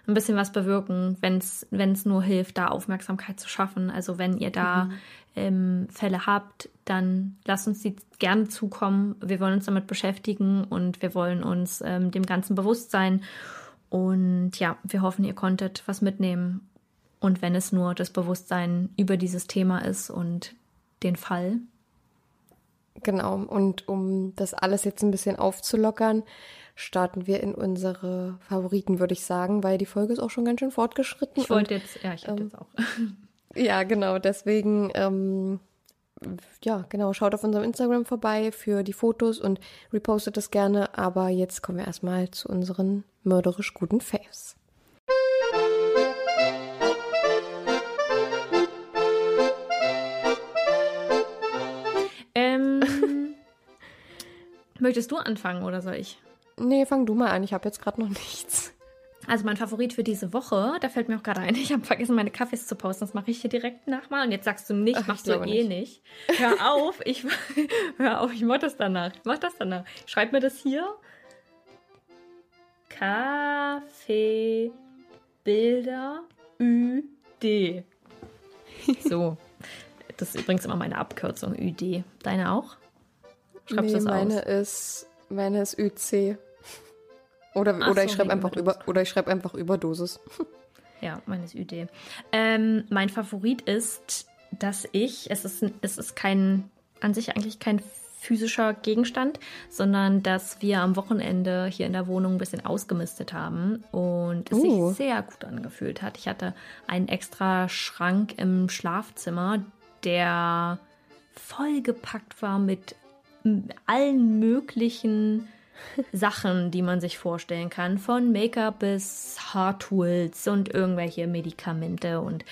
ein bisschen was bewirken, wenn es nur hilft, da Aufmerksamkeit zu schaffen. Also wenn ihr da mhm. Ähm, Fälle habt, dann lasst uns die gerne zukommen. Wir wollen uns damit beschäftigen und wir wollen uns ähm, dem Ganzen bewusst sein. Und ja, wir hoffen, ihr konntet was mitnehmen. Und wenn es nur das Bewusstsein über dieses Thema ist und den Fall. Genau, und um das alles jetzt ein bisschen aufzulockern, starten wir in unsere Favoriten, würde ich sagen, weil die Folge ist auch schon ganz schön fortgeschritten. Ich wollte jetzt, ja, ich ähm, jetzt auch. Ja, genau, deswegen, ähm, ja, genau, schaut auf unserem Instagram vorbei für die Fotos und repostet das gerne. Aber jetzt kommen wir erstmal zu unseren mörderisch guten Faves. Ähm, möchtest du anfangen oder soll ich? Nee, fang du mal an. Ich habe jetzt gerade noch nichts. Also mein Favorit für diese Woche, da fällt mir auch gerade ein, ich habe vergessen, meine Kaffees zu posten. Das mache ich hier direkt nachmal. Und jetzt sagst du nicht, Ach, machst du eh nicht. nicht. Hör auf, ich hör auf, ich mach das danach. Ich mach das danach. Schreib mir das hier. Kaffee Bilder ÜD. So. Das ist übrigens immer meine Abkürzung ÜD. Deine auch? Schreibst nee, das meine aus? ist meine ist ÜC. Oder, oder so, ich schreibe einfach über oder ich schreibe einfach Überdosis. Ja, meine ÜD. Ähm, mein Favorit ist, dass ich, es ist, es ist kein, an sich eigentlich kein physischer Gegenstand, sondern dass wir am Wochenende hier in der Wohnung ein bisschen ausgemistet haben und es uh. sich sehr gut angefühlt hat. Ich hatte einen extra Schrank im Schlafzimmer, der vollgepackt war mit allen möglichen Sachen, die man sich vorstellen kann, von Make-up bis Haartools und irgendwelche Medikamente. Und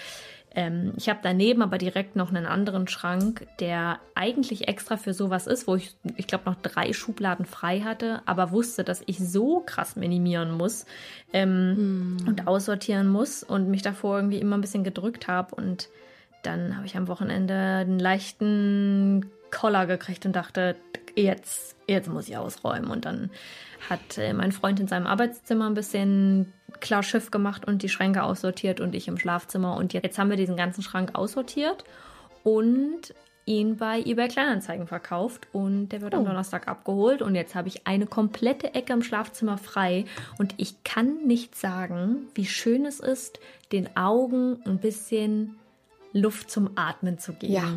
ähm, ich habe daneben aber direkt noch einen anderen Schrank, der eigentlich extra für sowas ist, wo ich, ich glaube, noch drei Schubladen frei hatte, aber wusste, dass ich so krass minimieren muss ähm, hm. und aussortieren muss und mich davor irgendwie immer ein bisschen gedrückt habe. Und dann habe ich am Wochenende einen leichten Koller gekriegt und dachte, jetzt, jetzt muss ich ausräumen. Und dann hat äh, mein Freund in seinem Arbeitszimmer ein bisschen klar Schiff gemacht und die Schränke aussortiert und ich im Schlafzimmer. Und jetzt haben wir diesen ganzen Schrank aussortiert und ihn bei eBay Kleinanzeigen verkauft und der wird am oh. Donnerstag abgeholt und jetzt habe ich eine komplette Ecke im Schlafzimmer frei und ich kann nicht sagen, wie schön es ist, den Augen ein bisschen Luft zum Atmen zu geben. Ja.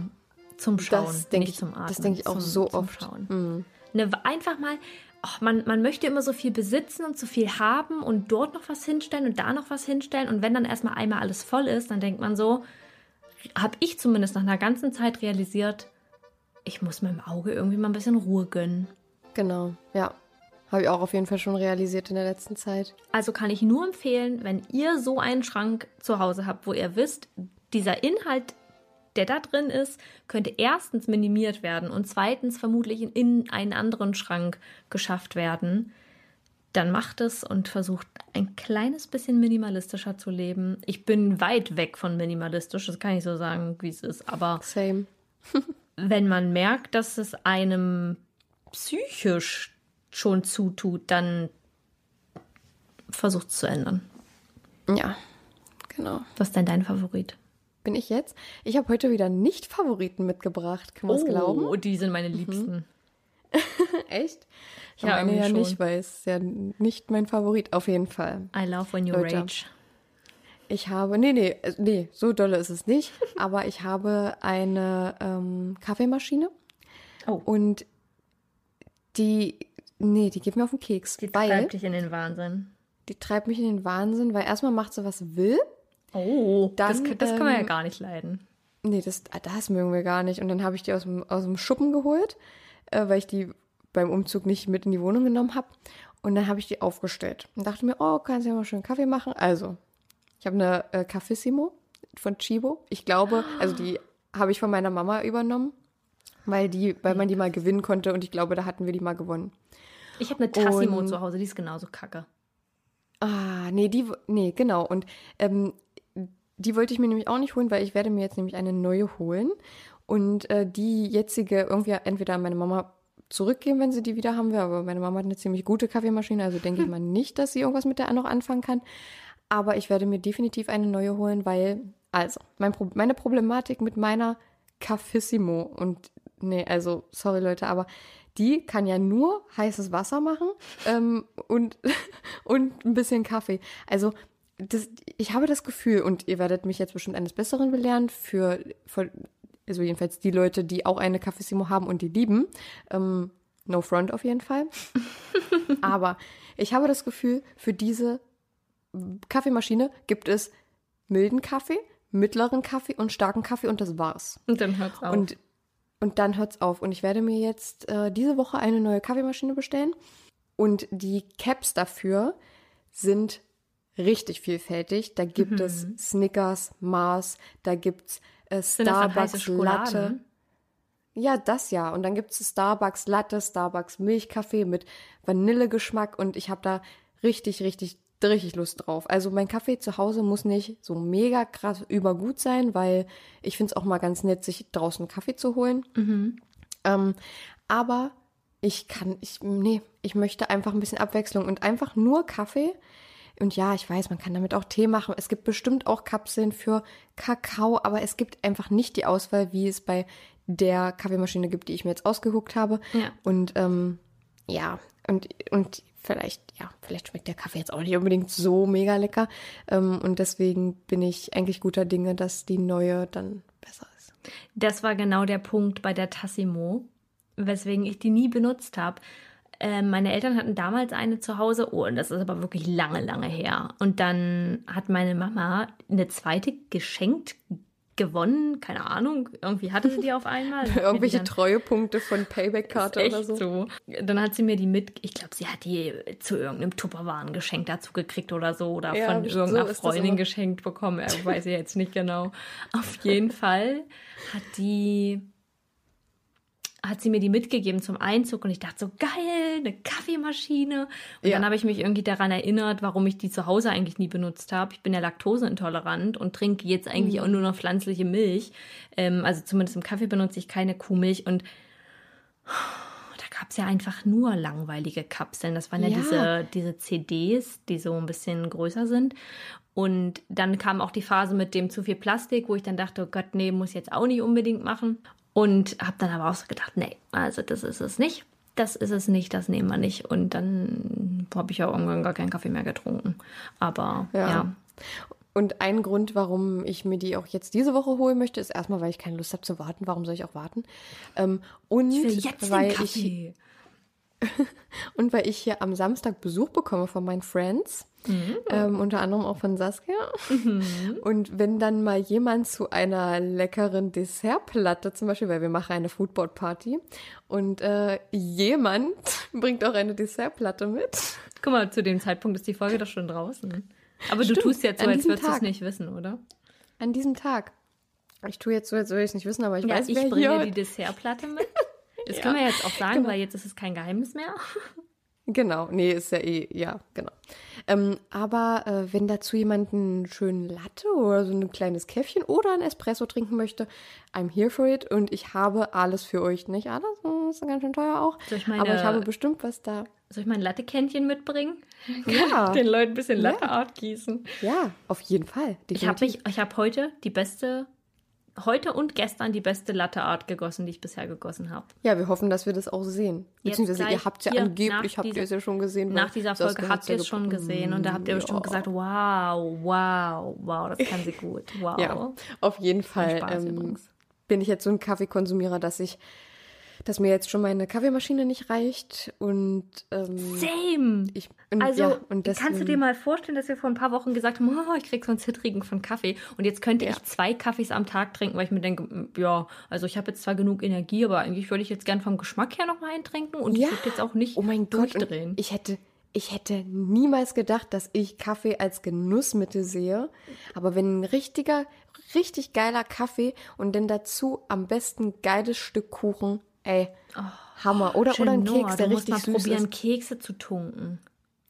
Zum Schauen, das denke ich, zum Atmen. Das denke ich auch zum, so zum oft. Schauen. Mhm. Ne, einfach mal, ach, man, man möchte immer so viel besitzen und so viel haben und dort noch was hinstellen und da noch was hinstellen. Und wenn dann erstmal einmal alles voll ist, dann denkt man so, habe ich zumindest nach einer ganzen Zeit realisiert, ich muss meinem Auge irgendwie mal ein bisschen Ruhe gönnen. Genau, ja. Habe ich auch auf jeden Fall schon realisiert in der letzten Zeit. Also kann ich nur empfehlen, wenn ihr so einen Schrank zu Hause habt, wo ihr wisst, dieser Inhalt der da drin ist, könnte erstens minimiert werden und zweitens vermutlich in einen anderen Schrank geschafft werden. Dann macht es und versucht ein kleines bisschen minimalistischer zu leben. Ich bin weit weg von minimalistisch, das kann ich so sagen, wie es ist, aber Same. wenn man merkt, dass es einem psychisch schon zutut, dann versucht es zu ändern. Ja, genau. Was ist denn dein Favorit? Bin ich jetzt? Ich habe heute wieder Nicht-Favoriten mitgebracht. Kann man es glauben? Oh, die sind meine Liebsten. Echt? Ich Ja, meine ja schon. nicht, weil es ist ja nicht mein Favorit. Auf jeden Fall. I love when you Leute. rage. Ich habe, nee, nee, äh, nee, so dolle ist es nicht. aber ich habe eine ähm, Kaffeemaschine. Oh. Und die, nee, die geht mir auf den Keks. Die treibt dich in den Wahnsinn. die treibt mich in den Wahnsinn, weil erstmal macht sie, was will. Oh, das, Dann, das kann man ja ähm, gar nicht leiden. Nee, das, ah, das mögen wir gar nicht. Und dann habe ich die aus dem, aus dem Schuppen geholt, äh, weil ich die beim Umzug nicht mit in die Wohnung genommen habe. Und dann habe ich die aufgestellt und dachte mir, oh, kannst ja mal schön Kaffee machen. Also, ich habe eine äh, Cafissimo von Chibo. Ich glaube, also die habe ich von meiner Mama übernommen, weil die, weil man die mal gewinnen konnte und ich glaube, da hatten wir die mal gewonnen. Ich habe eine Tassimo und- zu Hause, die ist genauso kacke. Ah, nee, die, nee, genau. Und ähm, die wollte ich mir nämlich auch nicht holen, weil ich werde mir jetzt nämlich eine neue holen. Und äh, die jetzige irgendwie entweder an meine Mama zurückgeben, wenn sie die wieder haben will. Aber meine Mama hat eine ziemlich gute Kaffeemaschine, also denke ich mal nicht, dass sie irgendwas mit der noch anfangen kann. Aber ich werde mir definitiv eine neue holen, weil, also, mein Pro meine Problematik mit meiner Caffissimo und nee, also, sorry Leute, aber die kann ja nur heißes Wasser machen ähm, und, und ein bisschen Kaffee. Also, das, ich habe das Gefühl, und ihr werdet mich jetzt bestimmt eines Besseren belehren, für, für also jedenfalls die Leute, die auch eine Cafissimo haben und die lieben, ähm, no front auf jeden Fall. Aber ich habe das Gefühl, für diese Kaffeemaschine gibt es milden Kaffee, mittleren Kaffee und starken Kaffee und das war's. Und dann hört's auf. Und, und dann hört's auf. Und ich werde mir jetzt äh, diese Woche eine neue Kaffeemaschine bestellen. Und die Caps dafür sind richtig vielfältig. Da gibt es Snickers, Mars, da gibt's äh, Starbucks? Latte. Ja, das ja. Und dann gibt's Starbucks Latte, Starbucks Milchkaffee mit Vanillegeschmack und ich habe da richtig, richtig, richtig Lust drauf. Also mein Kaffee zu Hause muss nicht so mega krass übergut sein, weil ich find's auch mal ganz nett, sich draußen Kaffee zu holen. Ähm, aber ich kann, ich, nee, ich möchte einfach ein bisschen Abwechslung und einfach nur Kaffee. Und ja, ich weiß, man kann damit auch Tee machen. Es gibt bestimmt auch Kapseln für Kakao, aber es gibt einfach nicht die Auswahl, wie es bei der Kaffeemaschine gibt, die ich mir jetzt ausgeguckt habe. Ja. Und ähm, ja, und, und vielleicht, ja, vielleicht schmeckt der Kaffee jetzt auch nicht unbedingt so mega lecker. Ähm, und deswegen bin ich eigentlich guter Dinge, dass die neue dann besser ist. Das war genau der Punkt bei der Tassimo, weswegen ich die nie benutzt habe. Ähm, meine Eltern hatten damals eine zu Hause, oh, und das ist aber wirklich lange, lange her. Und dann hat meine Mama eine zweite geschenkt gewonnen, keine Ahnung, irgendwie hatte sie die auf einmal. Irgendwelche dann- Treuepunkte von Payback-Karte oder so. so. Dann hat sie mir die mit, ich glaube, sie hat die zu irgendeinem Tupperwarengeschenk dazu gekriegt oder so oder Ja, von so irgendeiner das Freundin geschenkt bekommen. Ich weiß ich jetzt nicht genau. Auf jeden Fall hat die hat sie mir die mitgegeben zum Einzug und ich dachte so geil, eine Kaffeemaschine. Und Ja. dann habe ich mich irgendwie daran erinnert, warum ich die zu Hause eigentlich nie benutzt habe. Ich bin ja laktoseintolerant und trinke jetzt eigentlich Mhm. auch nur noch pflanzliche Milch. Ähm, also zumindest im Kaffee benutze ich keine Kuhmilch und da gab es ja einfach nur langweilige Kapseln. Das waren ja, Ja. diese, diese CDs, die so ein bisschen größer sind. Und dann kam auch die Phase mit dem zu viel Plastik, wo ich dann dachte, oh Gott, nee, muss ich jetzt auch nicht unbedingt machen. Und habe dann aber auch so gedacht, nee, also das ist es nicht. Das ist es nicht, das nehmen wir nicht. Und dann habe ich ja irgendwann gar keinen Kaffee mehr getrunken. Aber Ja. ja. Und ein Grund, warum ich mir die auch jetzt diese Woche holen möchte, ist erstmal, weil ich keine Lust habe zu warten. Warum soll ich auch warten? Ähm, und Ich weil den ich Kaffee. und weil ich hier am Samstag Besuch bekomme von meinen Friends, Mhm. ähm, unter anderem auch von Saskia. Und wenn dann mal jemand zu einer leckeren Dessertplatte, zum Beispiel, weil wir machen eine Foodboard-Party und äh, jemand bringt auch eine Dessertplatte mit. Guck mal, zu dem Zeitpunkt ist die Folge doch schon draußen. Aber du Stimmt, tust jetzt so, als würdest du es nicht wissen, oder? An diesem Tag. Ich tue jetzt so, als würde ich es nicht wissen, aber ich Ja, weiß, ich wer bringe hier die Dessertplatte mit. Das Ja, können wir jetzt auch sagen, genau. weil jetzt ist es kein Geheimnis mehr. Genau, nee, ist ja eh, ja, genau. Ähm, aber äh, wenn dazu jemand einen schönen Latte oder so ein kleines Käffchen oder ein Espresso trinken möchte, I'm here for it und ich habe alles für euch, nicht alles, ist ganz schön teuer auch. Soll ich meine- Aber ich habe bestimmt was da. Soll ich mein Lattekännchen mitbringen? Ja. Den Leuten ein bisschen Latte Art gießen. Ja, auf jeden Fall. Ich habe definitiv. ich habe heute die beste, heute und gestern die beste Latte Art gegossen, die ich bisher gegossen habe. Ja, wir hoffen, dass wir das auch sehen. Jetzt Beziehungsweise ihr habt ja angeblich, habt ihr es ja schon gesehen. Nach dieser Folge habt ihr es schon gesehen und da habt ihr bestimmt Ja. gesagt, wow, wow, wow, das kann sie gut, wow. Ja, auf jeden Fall ähm, bin ich jetzt so ein Kaffeekonsumierer, dass ich, dass mir jetzt schon meine Kaffeemaschine nicht reicht und ähm, Same. ich und, Also, ja, und kannst du deswegen- dir mal vorstellen, dass wir vor ein paar Wochen gesagt haben, oh, ich krieg so einen zittrigen von Kaffee. Und jetzt könnte ich zwei Kaffees am Tag trinken, weil ich mir denke, ja, also ich habe jetzt zwar genug Energie, aber eigentlich würde ich jetzt gern vom Geschmack her noch mal einen trinken und ja, ich würde jetzt auch nicht oh mein Gott, durchdrehen. ich hätte ich hätte niemals gedacht, dass ich Kaffee als Genussmittel sehe. Aber wenn ein richtiger, richtig geiler Kaffee und dann dazu am besten geiles Stück Kuchen, ey, Hammer. Oder, oder ein Keks, der Oh, du musst richtig mal süß probieren, ist. Kekse zu tunken.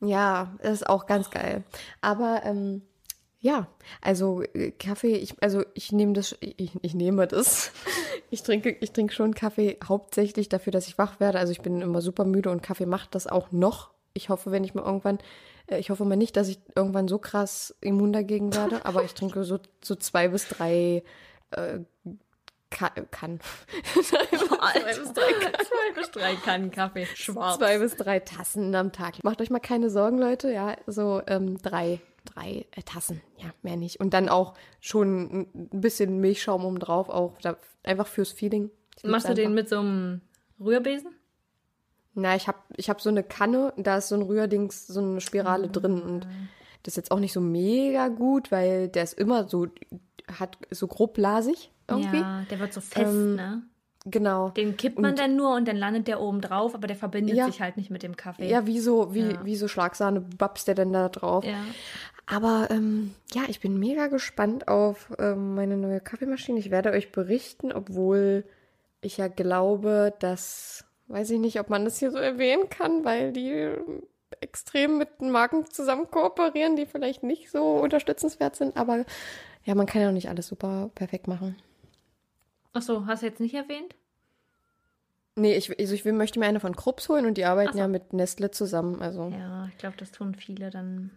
Ja, das ist auch ganz geil. Aber ähm, ja, also äh, Kaffee, ich, also ich nehme das, ich, ich nehme das. Ich trinke, ich trinke schon Kaffee hauptsächlich dafür, dass ich wach werde. Also ich bin immer super müde und Kaffee macht das auch noch. Ich hoffe, wenn ich mal irgendwann, äh, ich hoffe mal nicht, dass ich irgendwann so krass immun dagegen werde, aber ich trinke so, so zwei bis drei äh, kann. kann. Zwei bis drei, zwei bis drei Kannen Kaffee. Schwarz. Zwei bis drei Tassen am Tag. Macht euch mal keine Sorgen, Leute. Ja, so ähm, drei, drei äh, Tassen. Ja, mehr nicht. Und dann auch schon ein bisschen Milchschaum oben drauf, auch da, einfach fürs Feeling. Machst du den mit so einem Rührbesen? Na, ich habe ich hab so eine Kanne, da ist so ein Rührdings, so eine Spirale drin und das ist jetzt auch nicht so mega gut, weil der ist immer so, hat so grob blasig irgendwie. Ja, der wird so fest, Ähm, ne? Genau. Den kippt man und- dann nur und dann landet der oben drauf, aber der verbindet Ja. sich halt nicht mit dem Kaffee. Ja, wie so, wie, Ja. wie so Schlagsahne babst der dann da drauf. Ja. Aber ähm, ja, ich bin mega gespannt auf ähm, meine neue Kaffeemaschine. Ich werde euch berichten, obwohl ich ja glaube, dass, weiß ich nicht, ob man das hier so erwähnen kann, weil die ähm, extrem mit Marken zusammen kooperieren, die vielleicht nicht so unterstützenswert sind. Aber ja, man kann ja auch nicht alles super perfekt machen. Ach so, hast du jetzt nicht erwähnt? Nee, ich, also ich will, möchte mir eine von Krups holen und die arbeiten so. ja mit Nestle zusammen. Also, Ja, ich glaube, das tun viele dann.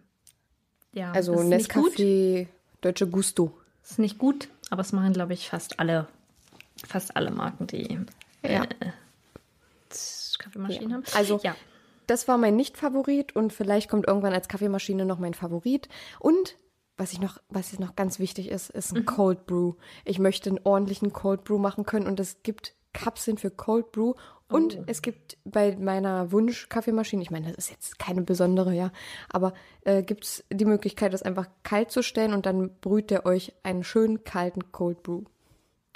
Ja, also. Nescafé, Deutsche Gusto. Ist nicht gut, aber es machen, glaube ich, fast alle, fast alle Marken, die Ja. äh, Kaffeemaschinen Ja. haben. Also- ja. Das war mein Nicht-Favorit und vielleicht kommt irgendwann als Kaffeemaschine noch mein Favorit. Und was ich noch, was jetzt noch ganz wichtig ist, ist Mhm. ein Cold Brew. Ich möchte einen ordentlichen Cold Brew machen können und es gibt Kapseln für Cold Brew und Oh. es gibt bei meiner Wunsch-Kaffeemaschine, ich meine, das ist jetzt keine besondere, ja, aber äh, gibt es die Möglichkeit, das einfach kalt zu stellen und dann brüht der euch einen schönen kalten Cold Brew.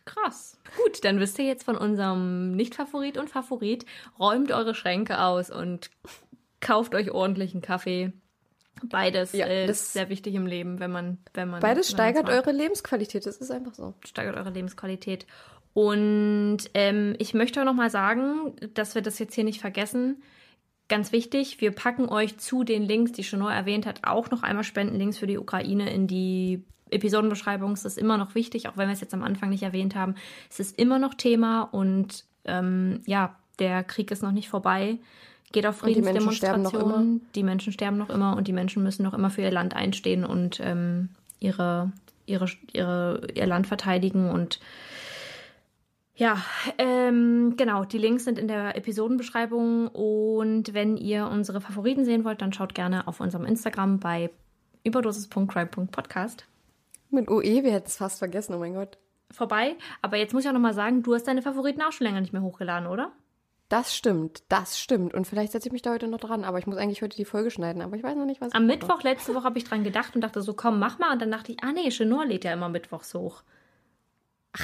Krass. Gut, dann wisst ihr jetzt von unserem Nicht-Favorit und Favorit. Räumt eure Schränke aus und kauft euch ordentlichen Kaffee. Beides Ja, äh, ist sehr wichtig im Leben, wenn man, wenn man. Beides wenn steigert eure Lebensqualität, das ist einfach so. steigert eure Lebensqualität. Und ähm, ich möchte auch noch mal sagen, dass wir das jetzt hier nicht vergessen. Ganz wichtig, wir packen euch zu den Links, die Chanor erwähnt hat, auch noch einmal Spendenlinks für die Ukraine in die Episodenbeschreibung. Es ist immer noch wichtig, auch wenn wir es jetzt am Anfang nicht erwähnt haben. Es ist immer noch Thema und ähm, ja, der Krieg ist noch nicht vorbei. Geht auf Und die Menschen sterben Friedensdemonstrationen. noch Die Menschen sterben noch immer und die Menschen müssen noch immer für ihr Land einstehen und ähm, ihre, ihre, ihre, ihr Land verteidigen und ja, ähm, genau, die Links sind in der Episodenbeschreibung und wenn ihr unsere Favoriten sehen wollt, dann schaut gerne auf unserem Instagram bei überdosis.crime.podcast Mit OE, wir hätten es fast vergessen, oh mein Gott. vorbei. Aber jetzt muss ich auch nochmal sagen, du hast deine Favoriten auch schon länger nicht mehr hochgeladen, oder? Das stimmt, das stimmt. Und vielleicht setze ich mich da heute noch dran, aber ich muss eigentlich heute die Folge schneiden, aber ich weiß noch nicht, was Am Mittwoch, letzte Woche, habe ich dran gedacht und dachte so, komm, mach mal. Und dann dachte ich, ah nee, Chenor lädt ja immer mittwochs hoch.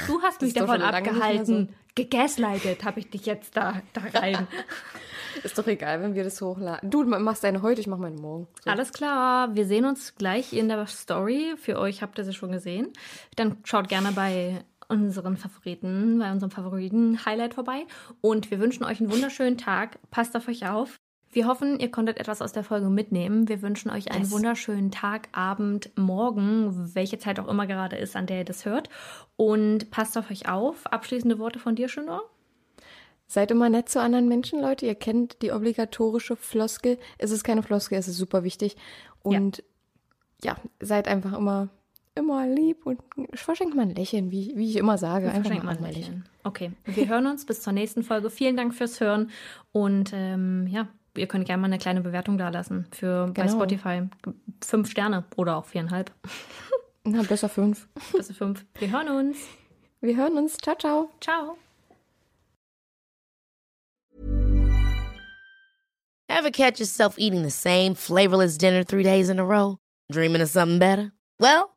Du hast mich davon abgehalten. Gegaslightet habe ich dich jetzt da, da rein. Ist doch egal, wenn wir das hochladen. Du machst deine heute, ich mache meine morgen. So. Alles klar, wir sehen uns gleich in der Story. Für euch habt ihr sie schon gesehen. Dann schaut gerne bei unseren Favoriten, bei unserem Favoriten-Highlight vorbei. Und wir wünschen euch einen wunderschönen Tag. Passt auf euch auf. Wir hoffen, ihr konntet etwas aus der Folge mitnehmen. Wir wünschen euch einen Yes. wunderschönen Tag, Abend, Morgen, welche Zeit auch immer gerade ist, an der ihr das hört. Und passt auf euch auf. Abschließende Worte von dir, Schönor? Seid immer nett zu anderen Menschen, Leute. Ihr kennt die obligatorische Floskel. Es ist keine Floskel, es ist super wichtig. Und ja, ja seid einfach immer, immer lieb und verschenkt mal ein Lächeln, wie, wie ich immer sage. Einfach Verschenkt mal mal ein ein Lächeln. Okay, wir hören uns bis zur nächsten Folge. Vielen Dank fürs Hören und ähm, ja, ihr könnt gerne mal eine kleine Bewertung da lassen für bei Genau. Spotify. Fünf Sterne oder auch viereinhalb. Na, besser fünf. Zu fünf. Wir hören uns. Wir hören uns. Ciao, ciao. Ciao. Ever catch yourself eating the same flavorless dinner three days in a row? Dreaming of something better? Well,